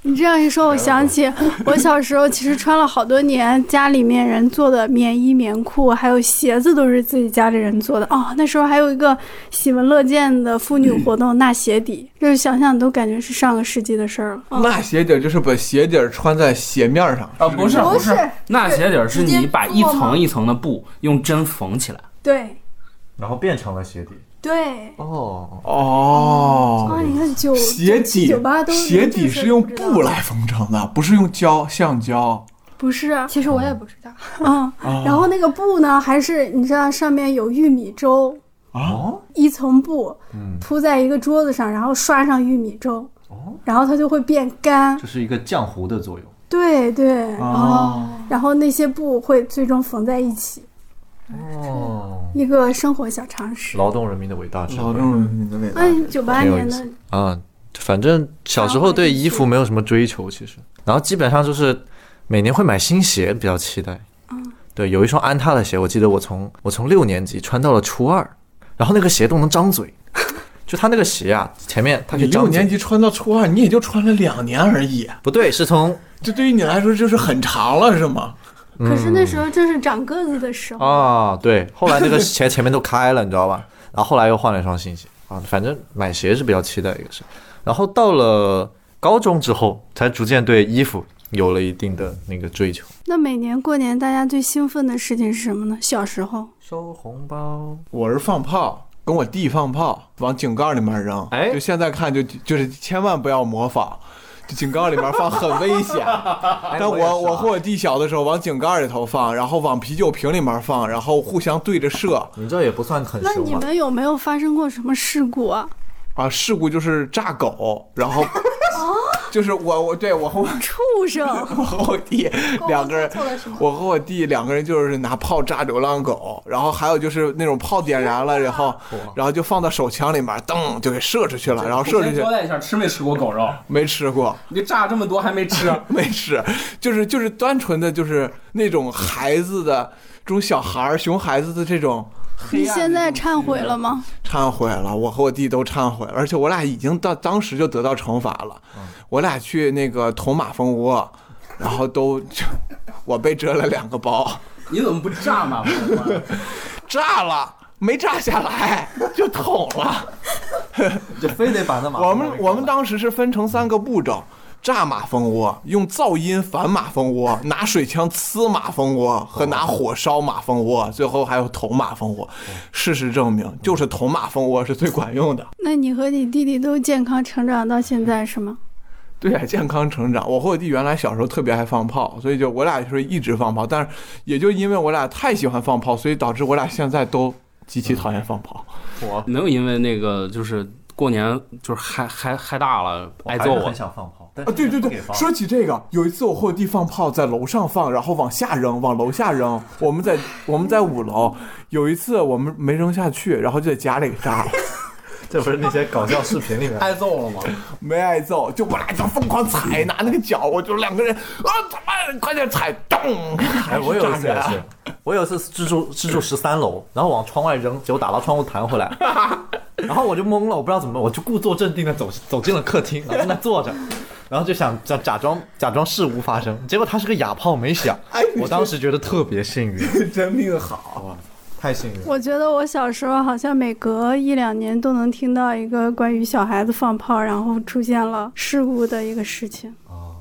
你这样一说，我想起我小时候其实穿了好多年家里面人做的棉衣、棉裤，还有鞋子都是自己家里人做的。哦，那时候还有一个喜闻乐见的妇女活动——纳鞋底，就是想想都感觉是上个世纪的事儿了。纳鞋底就是把鞋底穿在鞋面上啊？不是不是，纳鞋底是你把一层一层的布用针缝起来，对，然后变成了鞋底。对哦哦啊！你看九鞋底九八都鞋底是用布来缝成的，不是用胶橡胶。不是，其实我也不知道。嗯，然后那个布呢，还是你知道上面有玉米粥啊，一层布铺在一个桌子上，然后刷上玉米粥，然后它就会变干。这是一个浆糊的作用。对对哦，然后那些布会最终缝在一起。哦，一个生活小常识，劳动人民的伟大智慧，劳动人民的伟大。哎，九八年的。啊，反正小时候对衣服没有什么追求，其实，然后基本上就是每年会买新鞋，比较期待。嗯，对，有一双安踏的鞋，我记得我从我从六年级穿到了初二，然后那个鞋都能张嘴，就他那个鞋啊，前面它可以张六年级穿到初二，你也就穿了两年而已。不对，是从这对于你来说就是很长了，是吗？可是那时候正是长个子的时候啊，对，后来那个鞋前面都开了，你知道吧？然后后来又换了一双新鞋啊，反正买鞋是比较期待一个事。然后到了高中之后，才逐渐对衣服有了一定的那个追求。那每年过年大家最兴奋的事情是什么呢？小时候，收红包，我是放炮，跟我弟放炮，往井盖里面扔。哎就现在看就就是千万不要模仿。就井盖里面放很危险，但我我我和我弟小的时候往井盖里头放，然后往啤酒瓶里面放，然后互相对着射你这也不算很那。你们有没有发生过什么事故啊？啊，事故就是炸狗，然后 就是我我对我和我畜生！我和我弟两个人，我和我弟两个人就是拿炮炸流浪狗，然后还有就是那种炮点燃了，然后然后就放到手枪里面，噔就给射出去了，然后射出去交代一下，吃没吃过狗肉？没吃过，你炸这么多还没吃？没吃，就是就是单纯的就是那种孩子的这种小孩儿熊孩子的这种黑暗你现在忏悔了吗？忏悔了，我和我弟都忏悔了，而且我俩已经到当时就得到惩罚了。我俩去那个捅马蜂窝，然后都就我被蛰了两个包，你怎么不炸马蜂窝？炸了没炸下来就捅了。就非得把那马我们我们当时是分成三个步骤。炸马蜂窝，用噪音反马蜂窝，拿水枪呲马蜂窝和拿火烧马蜂窝，最后还有捅马蜂窝。事实证明，就是捅马蜂窝是最管用的。那你和你弟弟都健康成长到现在是吗？对啊，健康成长。我和我弟原来小时候特别爱放炮，所以就我俩就是一直放炮。但是也就因为我俩太喜欢放炮，所以导致我俩现在都极其讨厌放炮。我没有因为那个就是过年就是嗨嗨嗨大了挨揍啊我很。想放炮，但啊，对对对说起这个，有一次我和我弟放炮，在楼上放，然后往下扔，往楼下扔。我们在我们在五楼，有一次我们没扔下去，然后就在家里给炸了，这不是那些搞笑视频里面挨揍了吗？没挨揍，就我俩就疯狂踩，拿那个脚，我就两个人 啊，他妈快点踩，咚！哎，我有一次也是，我有一次是住是住十三楼，然后往窗外扔，结果打到窗户弹回来，然后我就懵了，我不知道怎么，我就故作镇定的走走进了客厅，然后在那坐着，然后就想假假装假装事无发生，结果他是个哑炮没响，我当时觉得特别幸运，真命好。哇太幸运了。我觉得我小时候好像每隔一两年都能听到一个关于小孩子放炮然后出现了事故的一个事情。哦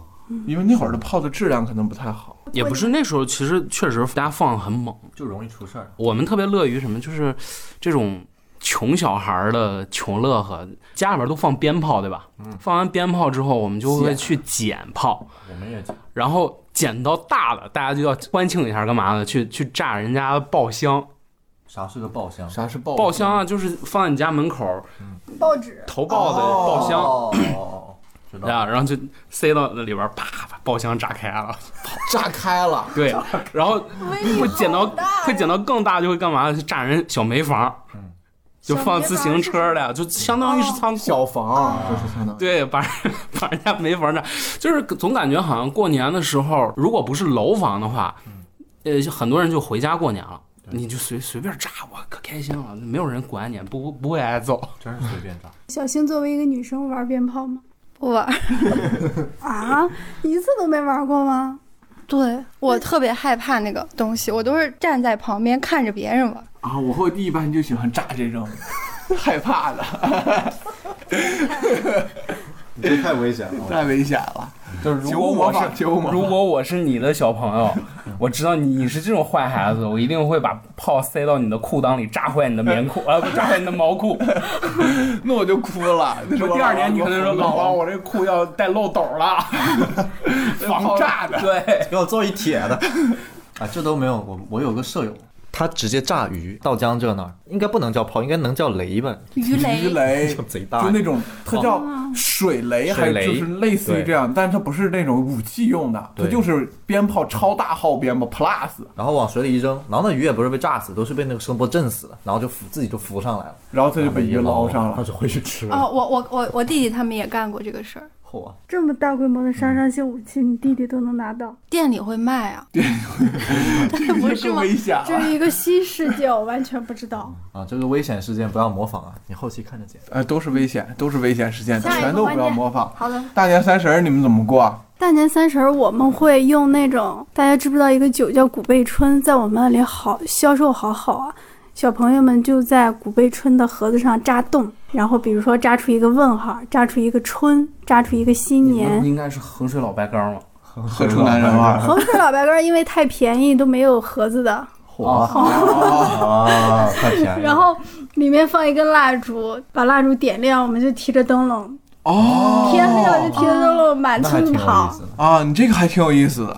因为那会儿的炮的质量可能不太好。也不是那时候，其实确实大家放很猛。就容易出事儿。我们特别乐于什么，就是这种穷小孩儿的穷乐呵，家里面都放鞭炮，对吧？放完鞭炮之后，我们就会去捡炮，我们也捡，然后捡到大的，大家就要欢庆一下，干嘛呢？去去炸人家的爆箱。啥是个爆箱？啥是爆爆箱啊，就是放在你家门口报纸投爆的爆箱。哦哦哦，知道。啊，然后就塞到那里边，啪把爆箱炸开了。炸开了，对，然后会捡到会捡到更大，就会干嘛？去炸人小煤房，就放自行车的，就相当于是仓库。小房就是相当于。对，把人把人家没房炸，就是总感觉好像过年的时候，如果不是楼房的话，呃，很多人就回家过年了。你就随随便炸，我可开心了，没有人管你，不不会挨揍。真是随便炸。小星作为一个女生玩鞭炮吗？不玩。啊，一次都没玩过吗？对我特别害怕那个东西，我都是站在旁边看着别人玩。啊，我和我弟一般就喜欢炸这种，害怕的，你这太危险了。太危险了。就是如果我是如果我是你的小朋友，我知道你是这种坏孩子，我一定会把炮塞到你的裤裆里，炸坏你的棉裤，啊，不炸坏你的毛裤。那我就哭了。那是我说第二年你可能说老王，王，我这裤要带漏斗了，防炸的。对，给我做一铁的。啊，这都没有。我我有个舍友，他直接炸鱼到江浙那儿，应该不能叫炮，应该能叫雷吧？鱼雷鱼雷就贼大就那种，它叫水雷，还水雷就是类似于这样，但是它不是那种武器用的，它就是鞭炮超大号鞭炮 plus。然后往水里一扔，然后那鱼也不是被炸死，都是被那个声波震死的，然后就浮自己就浮上来了，然后它就被鱼捞上了。他就回去吃了。哦，我我我我弟弟他们也干过这个事儿，嚯、这么大规模的杀伤性武器，你弟弟都能拿到，店里会卖啊。这个就更不是吗危险了。这是一个新世界，我完全不知道。啊，这个危险事件不要模仿啊，你后期看着剪。呃，都是危险，都是危险事件，全都不要模仿。好的，大年三十儿你们怎么过？大年三十儿我们会用那种，大家知不知道一个酒叫古贝春，在我们那里好销售好好啊。小朋友们就在古贝春的盒子上扎洞，然后比如说扎出一个问号，扎出一个春，扎出一个新年。应该是衡水老白干嘛？喝出男人味儿。衡水老白干因为太便宜都没有盒子的，火啊，太便宜。然后里面放一根蜡烛，把蜡烛点亮，我们就提着灯笼，哦天黑了就提着灯笼满那还挺有意村跑。啊，你这个还挺有意思的。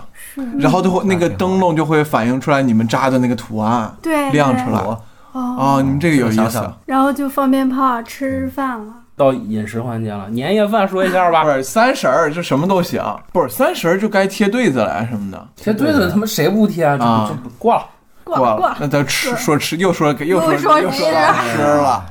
然后都会那个灯笼就会反映出来你们扎的那个图案，对，亮出来。我哦，你们这个有意思。然后就放鞭炮，吃饭了。到饮食环节了，年夜饭说一下吧不。是三十儿就什么都行，不是三十儿就该贴对子了什么的。贴对子他妈谁不贴啊？啊这这过了。过过了过了，那咱吃说吃又说又说又说又说吃吃了。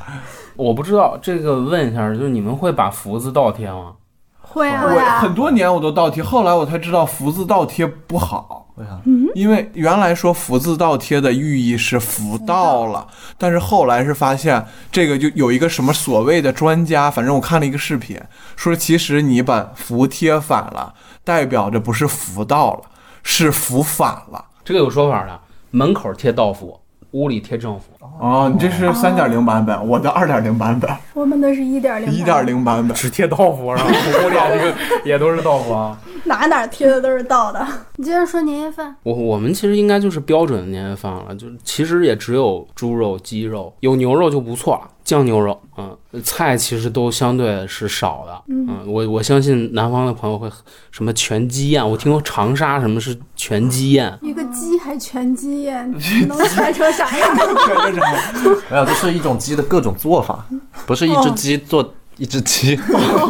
我不知道这个问一下，就是你们会把福字倒贴吗？会啊我很多年我都倒贴，后来我才知道福字倒贴不好，为啥？因为原来说福字倒贴的寓意是福到了，但是后来是发现这个就有一个什么所谓的专家，反正我看了一个视频，说其实你把福贴反了，代表着不是福到了，是福反了。这个有说法的，门口贴道福，屋里贴正符。哦，你这是三点零版本，我的二点零版本，我们的是一点零，一点，零版本。只贴道符，然后屋里这个也都是豆腐啊。哪哪贴的都是倒的。你接着说年夜饭，我我们其实应该就是标准的年夜饭了，就其实也只有猪肉、鸡肉，有牛肉就不错了，酱牛肉，嗯，菜其实都相对是少的，嗯，我我相信南方的朋友会什么全鸡宴，我听说长沙什么是全鸡宴，一个鸡还全鸡宴，能全成啥样？没有，这是一种鸡的各种做法，不是一只鸡做一只鸡，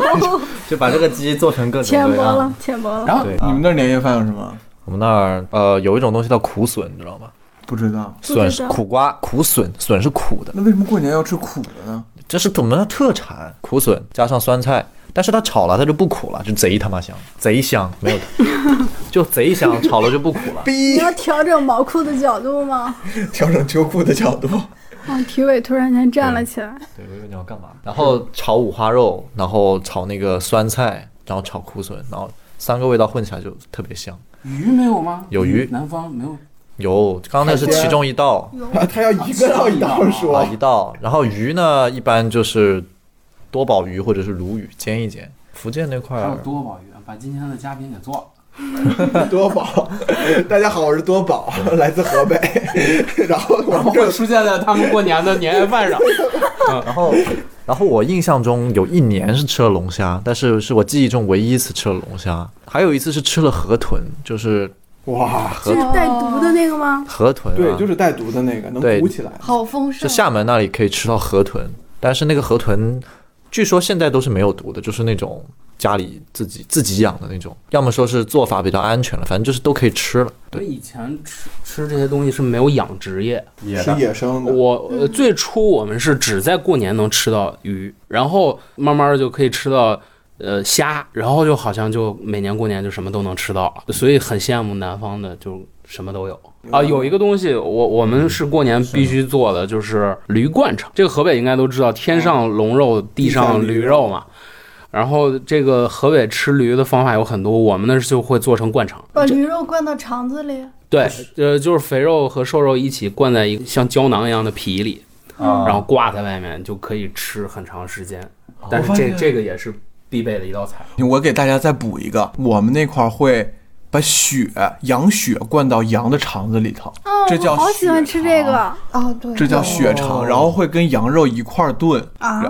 就把这个鸡做成各种各样浅薄了。，浅薄了。然后，你们那儿年夜饭有什么？我们那儿呃有一种东西叫苦笋，你知道吗？不知道。不知道笋是苦瓜，苦笋，笋是苦的，那为什么过年要吃苦的呢？这是我们的特产，苦笋加上酸菜。但是它炒了，它就不苦了，就贼他妈香，贼香，没有的，就贼香，炒了就不苦了。你要调整毛裤的角度吗？调整秋裤的角度。啊，体委突然间站了起来。对，我以为你要干嘛？然后炒五花肉，然后炒那个酸菜，然后炒苦笋，然后三个味道混起来就特别香。鱼没有吗？有鱼南方没有。有，刚刚那是其中一道他要一个道一道啊，说一道。然后鱼呢，一般就是多宝鱼或者是鲈鱼，煎一煎。福建那块还有儿多宝鱼，把今天的嘉宾给做了。多宝。大家好，我是多宝，来自河北。然后我们这会出现在他们过年的年夜饭上。然后，然后我印象中有一年是吃了龙虾，但是是我记忆中唯一一次吃了龙虾。还有一次是吃了河豚，就是哇，就是带毒的那个吗？河豚、啊，对，就是带毒的那个，能对鼓起来。好丰盛。就厦门那里可以吃到河豚，但是那个河豚据说现在都是没有毒的，就是那种家里自己自己养的那种，要么说是做法比较安全了，反正就是都可以吃了。对，我以前吃吃这些东西是没有养殖业，是野生的。我呃最初我们是只在过年能吃到鱼，然后慢慢的就可以吃到呃虾，然后就好像就每年过年就什么都能吃到了，所以很羡慕南方的，就什么都有。啊，有一个东西，我我们是过年必须做的，就是驴灌肠。这个河北应该都知道，天上龙肉，地上驴肉嘛。然后这个河北吃驴的方法有很多，我们那就会做成灌肠。把驴肉灌到肠子里。对，呃，就是肥肉和瘦肉一起灌在一个像胶囊一样的皮里，啊然后挂在外面，就可以吃很长时间。但是这这个也是必备的一道菜。我给大家再补一个，我们那块儿会把血羊血灌到羊的肠子里头，哦，这叫我好喜欢吃这个哦，对，这叫血肠，然后会跟羊肉一块儿炖。啊，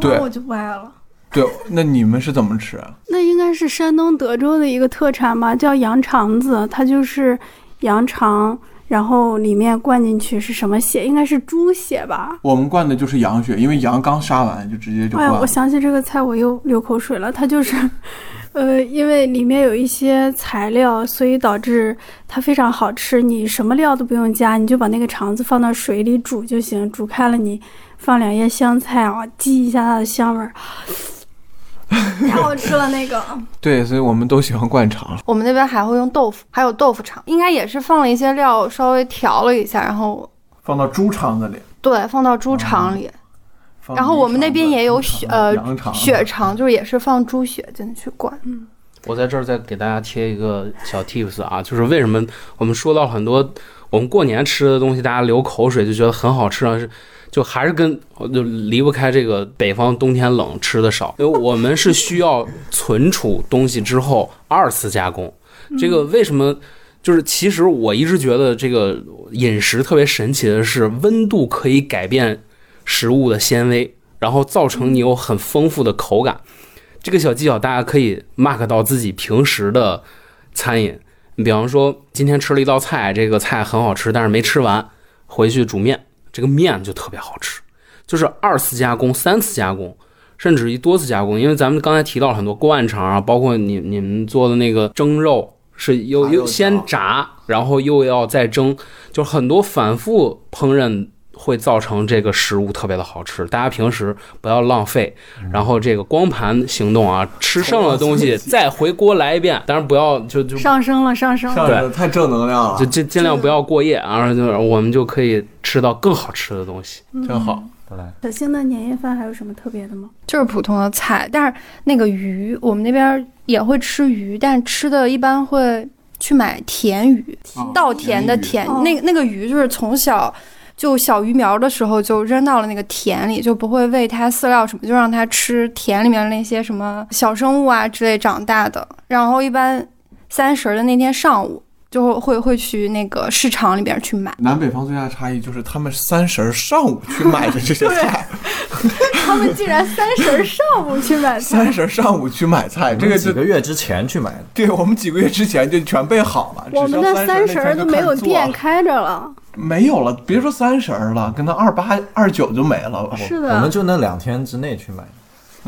对那我就不爱了。对，那你们是怎么吃？那应该是山东德州的一个特产吧，叫羊肠子，它就是羊肠，然后里面灌进去是什么血？应该是猪血吧？我们灌的就是羊血，因为羊刚杀完就直接就哎呀，灌哎。我想起这个菜，我又流口水了。它就是，呃，因为里面有一些材料，所以导致它非常好吃。你什么料都不用加，你就把那个肠子放到水里煮就行。煮开了，你放两叶香菜啊，激一下它的香味儿，太好吃了。那个，对，所以我们都喜欢灌肠。我们那边还会用豆腐，还有豆腐肠，应该也是放了一些料，稍微调了一下，然后放到猪肠子里，对放到猪肠里。放然后我们那边也有血呃血肠，就是也是放猪血进去灌。嗯我在这儿再给大家贴一个小 tips 啊，就是为什么我们说到很多我们过年吃的东西，大家流口水就觉得很好吃啊，是就还是跟就离不开这个北方冬天冷吃的少，因为我们是需要存储东西之后二次加工。这个为什么？就是其实我一直觉得这个饮食特别神奇的是，温度可以改变食物的纤维，然后造成你有很丰富的口感。这个小技巧大家可以 mark 到自己平时的餐饮。你比方说，今天吃了一道菜，这个菜很好吃，但是没吃完，回去煮面，这个面就特别好吃。就是二次加工、三次加工，甚至于多次加工。因为咱们刚才提到了很多灌肠啊，包括你你们做的那个蒸肉，是又又先炸，然后又要再蒸，就很多反复烹饪会造成这个食物特别的好吃。大家平时不要浪费，然后这个光盘行动啊，吃剩了的东西再回锅来一遍，当然不要就就上升了，上升了。对太正能量了就，尽尽量不要过夜啊，然后就是我们就可以吃到更好吃的东西。真好。小星的年夜饭还有什么特别的吗？就是普通的菜，但是那个鱼，我们那边也会吃鱼，但吃的一般会去买甜鱼，稻田的田，哦那个那个鱼就是从小就小鱼苗的时候就扔到了那个田里，就不会喂它饲料什么，就让它吃田里面那些什么小生物啊之类长大的。然后一般三十儿的那天上午就会会去那个市场里边去买。南北方最大的差异就是他们三十儿上午去买的这些菜，他们竟然三十儿上午去买菜，三十儿上午去买菜，这个几个月之前去买的，对我们几个月之前就全备好了。我们的的三十儿都没有店开着了。没有了，别说三十儿了，跟他二八二九就没了。是我们，就那两天之内去买，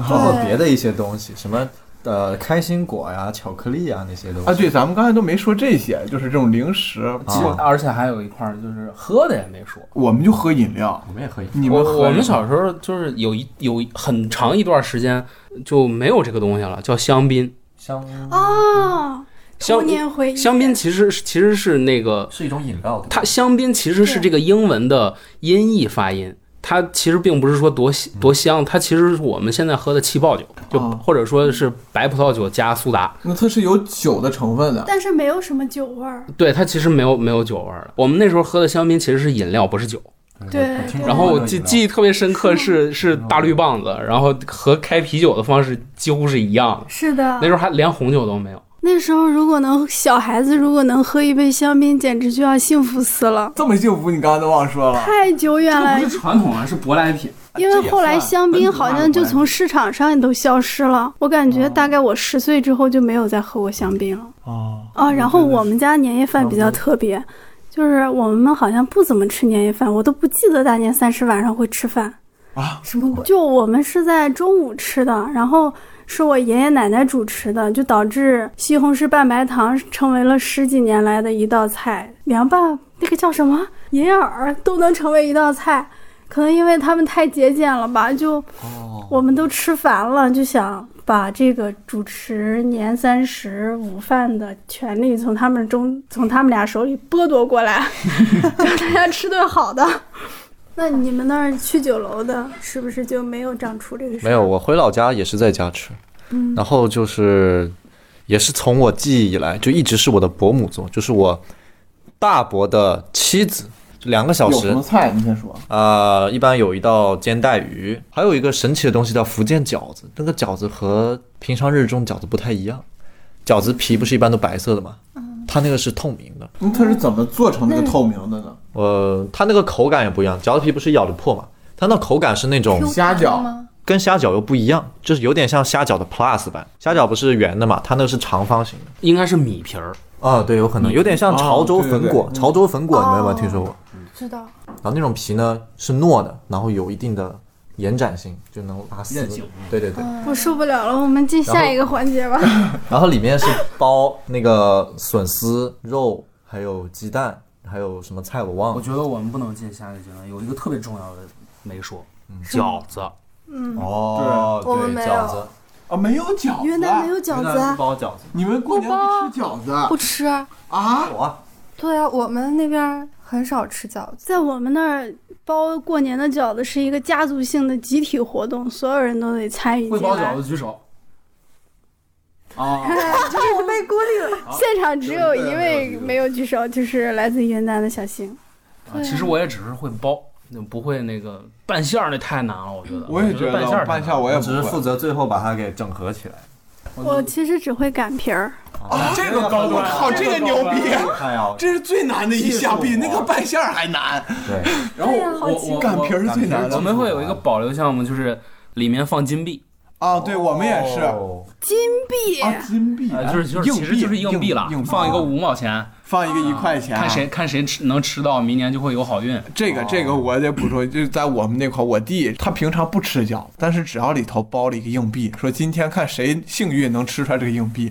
包括别的一些东西，什么呃开心果呀、巧克力啊那些东西。啊，对，咱们刚才都没说这些，就是这种零食，其实而且还有一块儿就是喝的也没说。我们就喝饮料。我们也喝饮料。你们喝我我们小时候就是有一有很长一段时间就没有这个东西了，叫香槟。香哦，香童年回忆。香槟其实是其实是那个是一种饮料，它香槟其实是这个英文的音译发音，它其实并不是说多多香，它其实是我们现在喝的气泡酒，就哦或者说是白葡萄酒加苏打。那它是有酒的成分的。但是没有什么酒味儿。对，它其实没有没有酒味儿的。我们那时候喝的香槟其实是饮料，不是酒。对，然后我记记忆特别深刻是 是大绿棒子，然后和开啤酒的方式几乎是一样的。是的那。时候还连红酒都没有。那时候如果能小孩子如果能喝一杯香槟，简直就要幸福死了。这么幸福，你刚刚都忘说了。太久远了，不是传统啊，是舶来品。因为后来香槟好像就从市场上也都消失了。我感觉大概我十岁之后就没有再喝过香槟了。哦，啊，然后我们家年夜饭比较特别，就是我们好像不怎么吃年夜饭，我都不记得大年三十晚上会吃饭。啊，什么鬼？就我们是在中午吃的，然后是我爷爷奶奶主持的，就导致西红柿拌白糖成为了十几年来的一道菜，凉拌那个叫什么银耳都能成为一道菜。可能因为他们太节俭了吧，就我们都吃烦了，就想把这个主持年三十午饭的权利从他们中从他们俩手里剥夺过来，让大家吃顿好的。那你们那儿去酒楼的，是不是就没有长出这个事？没有，我回老家也是在家吃，嗯然后就是也是从我记忆以来就一直是我的伯母做，就是我大伯的妻子，两个小时有什么菜？你先说。啊、一般有一道煎带鱼，还有一个神奇的东西叫福建饺子。那个饺子和平常日中饺子不太一样，饺子皮不是一般都白色的吗？它那个是透明的。那它是怎么做成那个透明的呢？呃，它那个口感也不一样，饺子皮不是咬得破嘛？它那口感是那种虾饺吗？跟虾饺又不一样，就是有点像虾饺的 Plus 版。虾饺不是圆的嘛，它那个是长方形的。应该是米皮儿，啊，对，有可能有点像潮州粉果。哦对对对潮州粉果你们有没有听说过？知道。然后那种皮呢是糯的，然后有一定的延展性，就能把它撕韧性。对对对。我受不了了，我们进下一个环节吧。然后里面是包那个笋丝、肉，还有鸡蛋，还有什么菜我忘了。我觉得我们不能进下一个阶段，有一个特别重要的没说，饺子。嗯哦，对我们没有饺子，啊，没有饺子。云南没有饺子包饺子。你们过年不吃饺子不吃。啊？有啊，对啊，我们那边很少吃饺子。在我们那儿包过年的饺子是一个家族性的集体活动，所有人都得参与进来。举手。啊，我 被孤立了。现场只有一位没有举手，就是来自云南的小星。啊其实我也只是会包，那不会那个拌馅儿，那太难了，我觉得。我也觉得觉拌馅儿拌馅儿我也不会只是负责最后把它给整合起来。我其实只会擀皮儿。啊，这个高端，我靠，这个牛逼！这是最难的一项，比那个拌馅儿还难。对，然后擀皮儿是最难的我们会有一个保留项目，就是里面放金币，啊，对我们也是。哦。金币，啊，金币呃，就是就是硬其实就是硬币了，硬放一个五毛钱，放一个一块钱，看谁看谁吃能吃到，明年就会有好运。这个这个我得补充，就是在我们那块，我弟他平常不吃饺，但是只要里头包了一个硬币，说今天看谁幸运能吃出来这个硬币，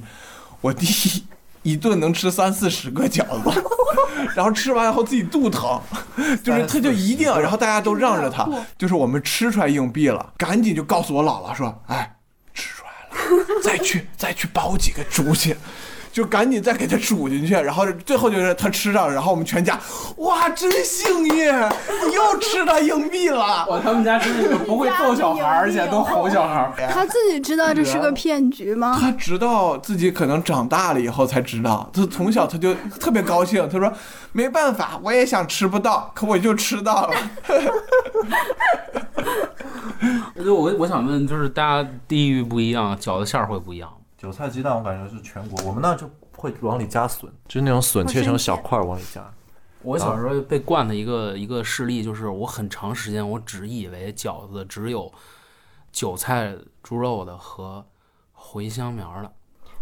我弟一顿能吃三四十个饺子，然后吃完以后自己肚疼，就是他就一定，然后大家都让着他，就是我们吃出来硬币了，赶紧就告诉我姥姥说，哎，吃出来了，再去再去包几个猪去。就赶紧再给他煮进去，然后最后就是他吃上，然后我们全家，哇，真幸运，你又吃到硬币了。哇，他们家真是不会逗小孩，而且都吼小孩。他自己知道这是个骗局吗？他直到自己可能长大了以后才知道，他从小他就特别高兴，他说没办法，我也想吃不到，可我就吃到了。就我我想问，就是大家地域不一样，饺子馅儿会不一样吗？韭菜鸡蛋我感觉是全国，我们那就会往里加笋，就是那种笋切成小块儿往里加。我小时候被惯的一个一个事例就是，我很长时间我只以为饺子只有韭菜猪肉的和茴香苗的。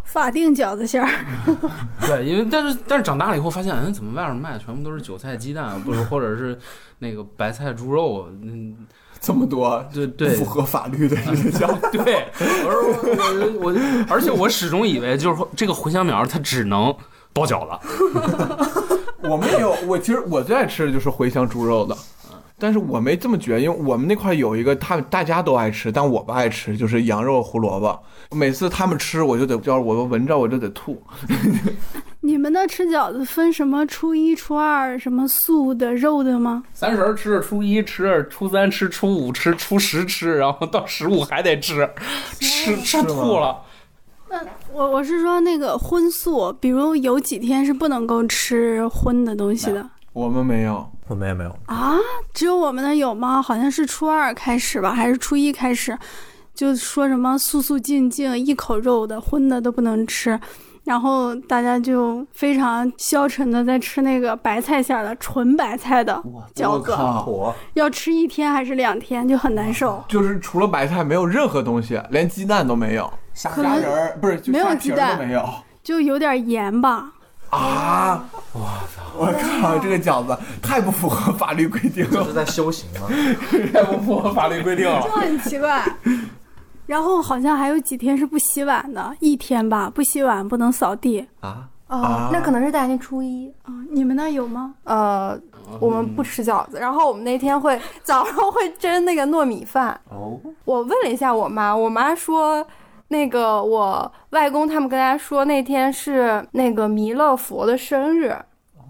法定饺子馅儿，对，因为但是但是长大了以后发现，嗯，怎么外面卖的全部都是韭菜鸡蛋，不是或者是那个白菜猪肉，嗯，这么多对对不符合法律的这个叫 对，我我我，而且我始终以为就是说这个茴香苗它只能包饺子，我没有，我其实我最爱吃的就是茴香猪肉的，但是我没这么觉得，因为我们那块有一个他们大家都爱吃，但我不爱吃，就是羊肉胡萝卜。每次他们吃，我就得叫我闻着我就得吐。你们那吃饺子分什么初一、初二，什么素的、肉的吗？三十儿吃，初一吃，初三吃，初五吃，初十吃，然后到十五还得吃，吃吃吐了。那我我是说那个荤素，比如有几天是不能够吃荤的东西的我们没有，我们也没有，啊？只有我们那有吗？好像是初二开始吧，还是初一开始，就说什么素素净净，一口肉的荤的都不能吃。然后大家就非常消沉的在吃那个白菜馅儿的纯白菜的 饺子，要吃一天还是两天就很难受。就是除了白菜没有任何东西，连鸡蛋都没有，虾仁儿不是没有鸡蛋没有就有点盐吧，啊！我操！我靠，这个饺子太不符合法律规定了这是。在修行吗？太不符合法律规定了。就很奇怪。然后好像还有几天是不洗碗的，一天吧，不洗碗不能扫地。啊，哦，那可能是大年初一。啊，你们那有吗？呃，我们不吃饺子，然后我们那天会早上会蒸那个糯米饭。哦，我问了一下我妈，我妈说，那个我外公他们跟她说那天是那个弥勒佛的生日，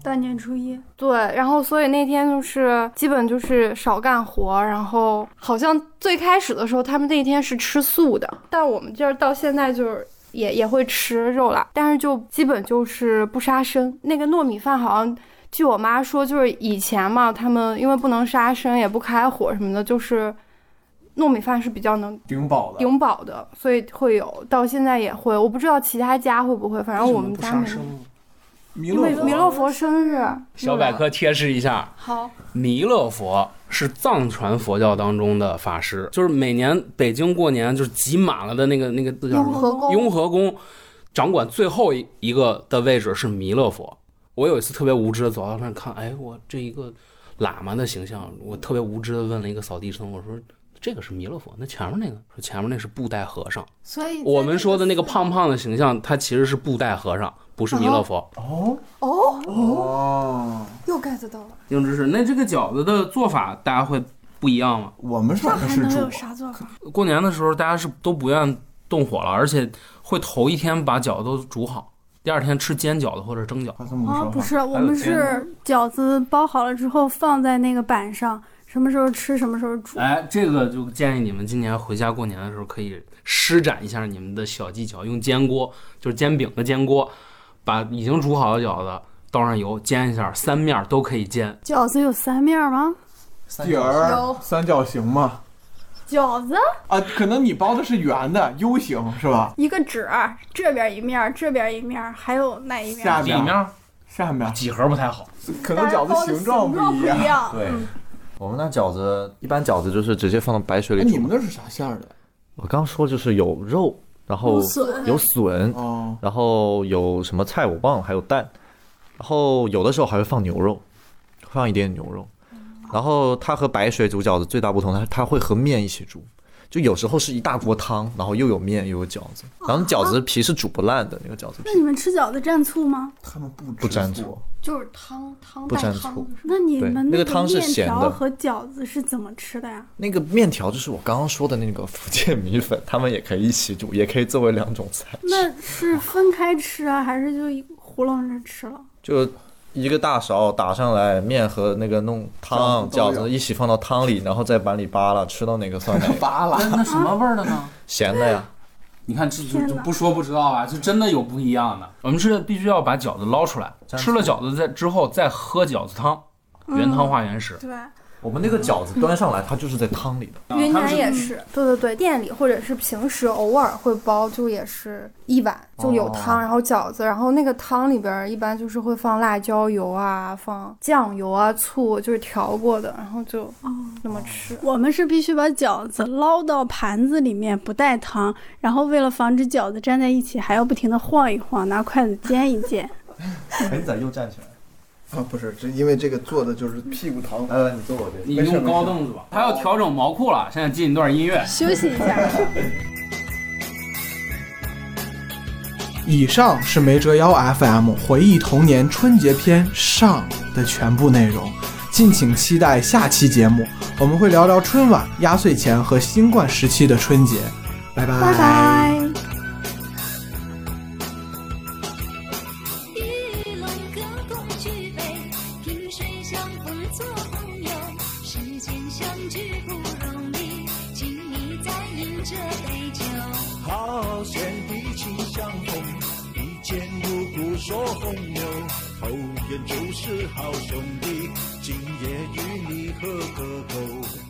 大年初一，对，然后所以那天就是基本就是少干活，然后好像最开始的时候他们那天是吃素的，但我们这儿到现在就是。也也会吃肉啦，但是就基本就是不杀生。那个糯米饭好像，据我妈说，就是以前嘛，他们因为不能杀生，也不开火什么的，就是糯米饭是比较能顶饱的，顶饱的，所以会有。到现在也会，我不知道其他家会不会，反正我们家没有。弥勒弥勒佛生日，小百科贴士一下，好，弥勒佛是藏传佛教当中的法师，就是每年北京过年就是挤满了的那个那个那叫什么？雍和宫。雍和宫。掌管最后一一个的位置是弥勒佛。我有一次特别无知的走到那儿看，哎，我这一个喇嘛的形象，我特别无知的问了一个扫地僧，我说这个是弥勒佛，那前面那个说前面那是布袋和尚。所以我们说的那个胖胖的形象，他其实是布袋和尚，不是弥勒佛。哦哦，哦，又 get 到了。硬知识。那这个饺子的做法大家会不一样吗？我们是那的是煮还能有，啥做法？过年的时候大家是都不愿动火了，而且会头一天把饺子都煮好，第二天吃煎饺子或者蒸饺子。啊，不是，我们是饺子包好了之后放在那个板上，什么时候吃什么时候煮。哎，这个就建议你们今年回家过年的时候可以施展一下你们的小技巧，用煎锅，就是煎饼的煎锅，把已经煮好的饺子倒上油煎一下，三面都可以煎。饺子有三面吗？底儿有三角形吗，饺子啊，可能你包的是圆的 U 型是吧？一个纸，这边一面，这边一面，还有那一面？下面面下面几何不太好，可能饺子形状不不一样。样。对嗯，我们那饺子一般饺子就是直接放到白水哎，里煮。你们那是啥馅儿的？我刚说就是有肉，然后有笋。有笋，哦，然后有什么菜我忘了，还有蛋，然后有的时候还会放牛肉，放一点牛肉。然后它和白水煮饺子最大不同，它它会和面一起煮，就有时候是一大锅汤，然后又有面又有饺子，然后饺子皮是煮不烂的那个饺子皮。那，你们吃饺子蘸醋吗？他们不不沾醋。醋，就是汤汤带不沾醋汤那你们那个汤是面咸的条和饺子是怎么吃的呀？那个面条就是我刚刚说的那个福建米粉，他们也可以一起煮，也可以作为两种菜。那是分开吃啊，还是就糊弄着吃了？就一个大勺打上来，面和那个弄汤饺饺子一起放到汤里，然后在碗里扒拉，吃到哪个算 哪个，扒拉。那那什么味儿的呢？咸的呀。你看，这就不说不知道啊，就真的有不一样的。我们是必须要把饺子捞出来，吃了饺子再之后再喝饺子汤，原汤化原食。对，我们那个饺子端上来，它就是在汤里的。云南也是，对对对，店里或者是平时偶尔会包，就也是一碗就有汤，然后饺子，然后那个汤里边儿一般就是会放辣椒油啊，放酱油啊、醋，就是调过的，然后就那么吃。我们是必须把饺子捞到盘子里面，不带汤，然后为了防止饺子粘在一起，还要不停的晃一晃，拿筷子煎一煎。哎，你咋又站起来？啊，不是，这因为这个坐的就是屁股疼。来来，你坐我这。你用高凳子吧。他要调整毛裤了，现在进一段音乐。休息一下。以上是没折腰 FM 回忆童年春节篇上的全部内容，敬请期待下期节目，我们会聊聊春晚、压岁钱和新冠时期的春节。拜拜。拜拜。朋友，后天就是好兄弟，今夜与你喝个够。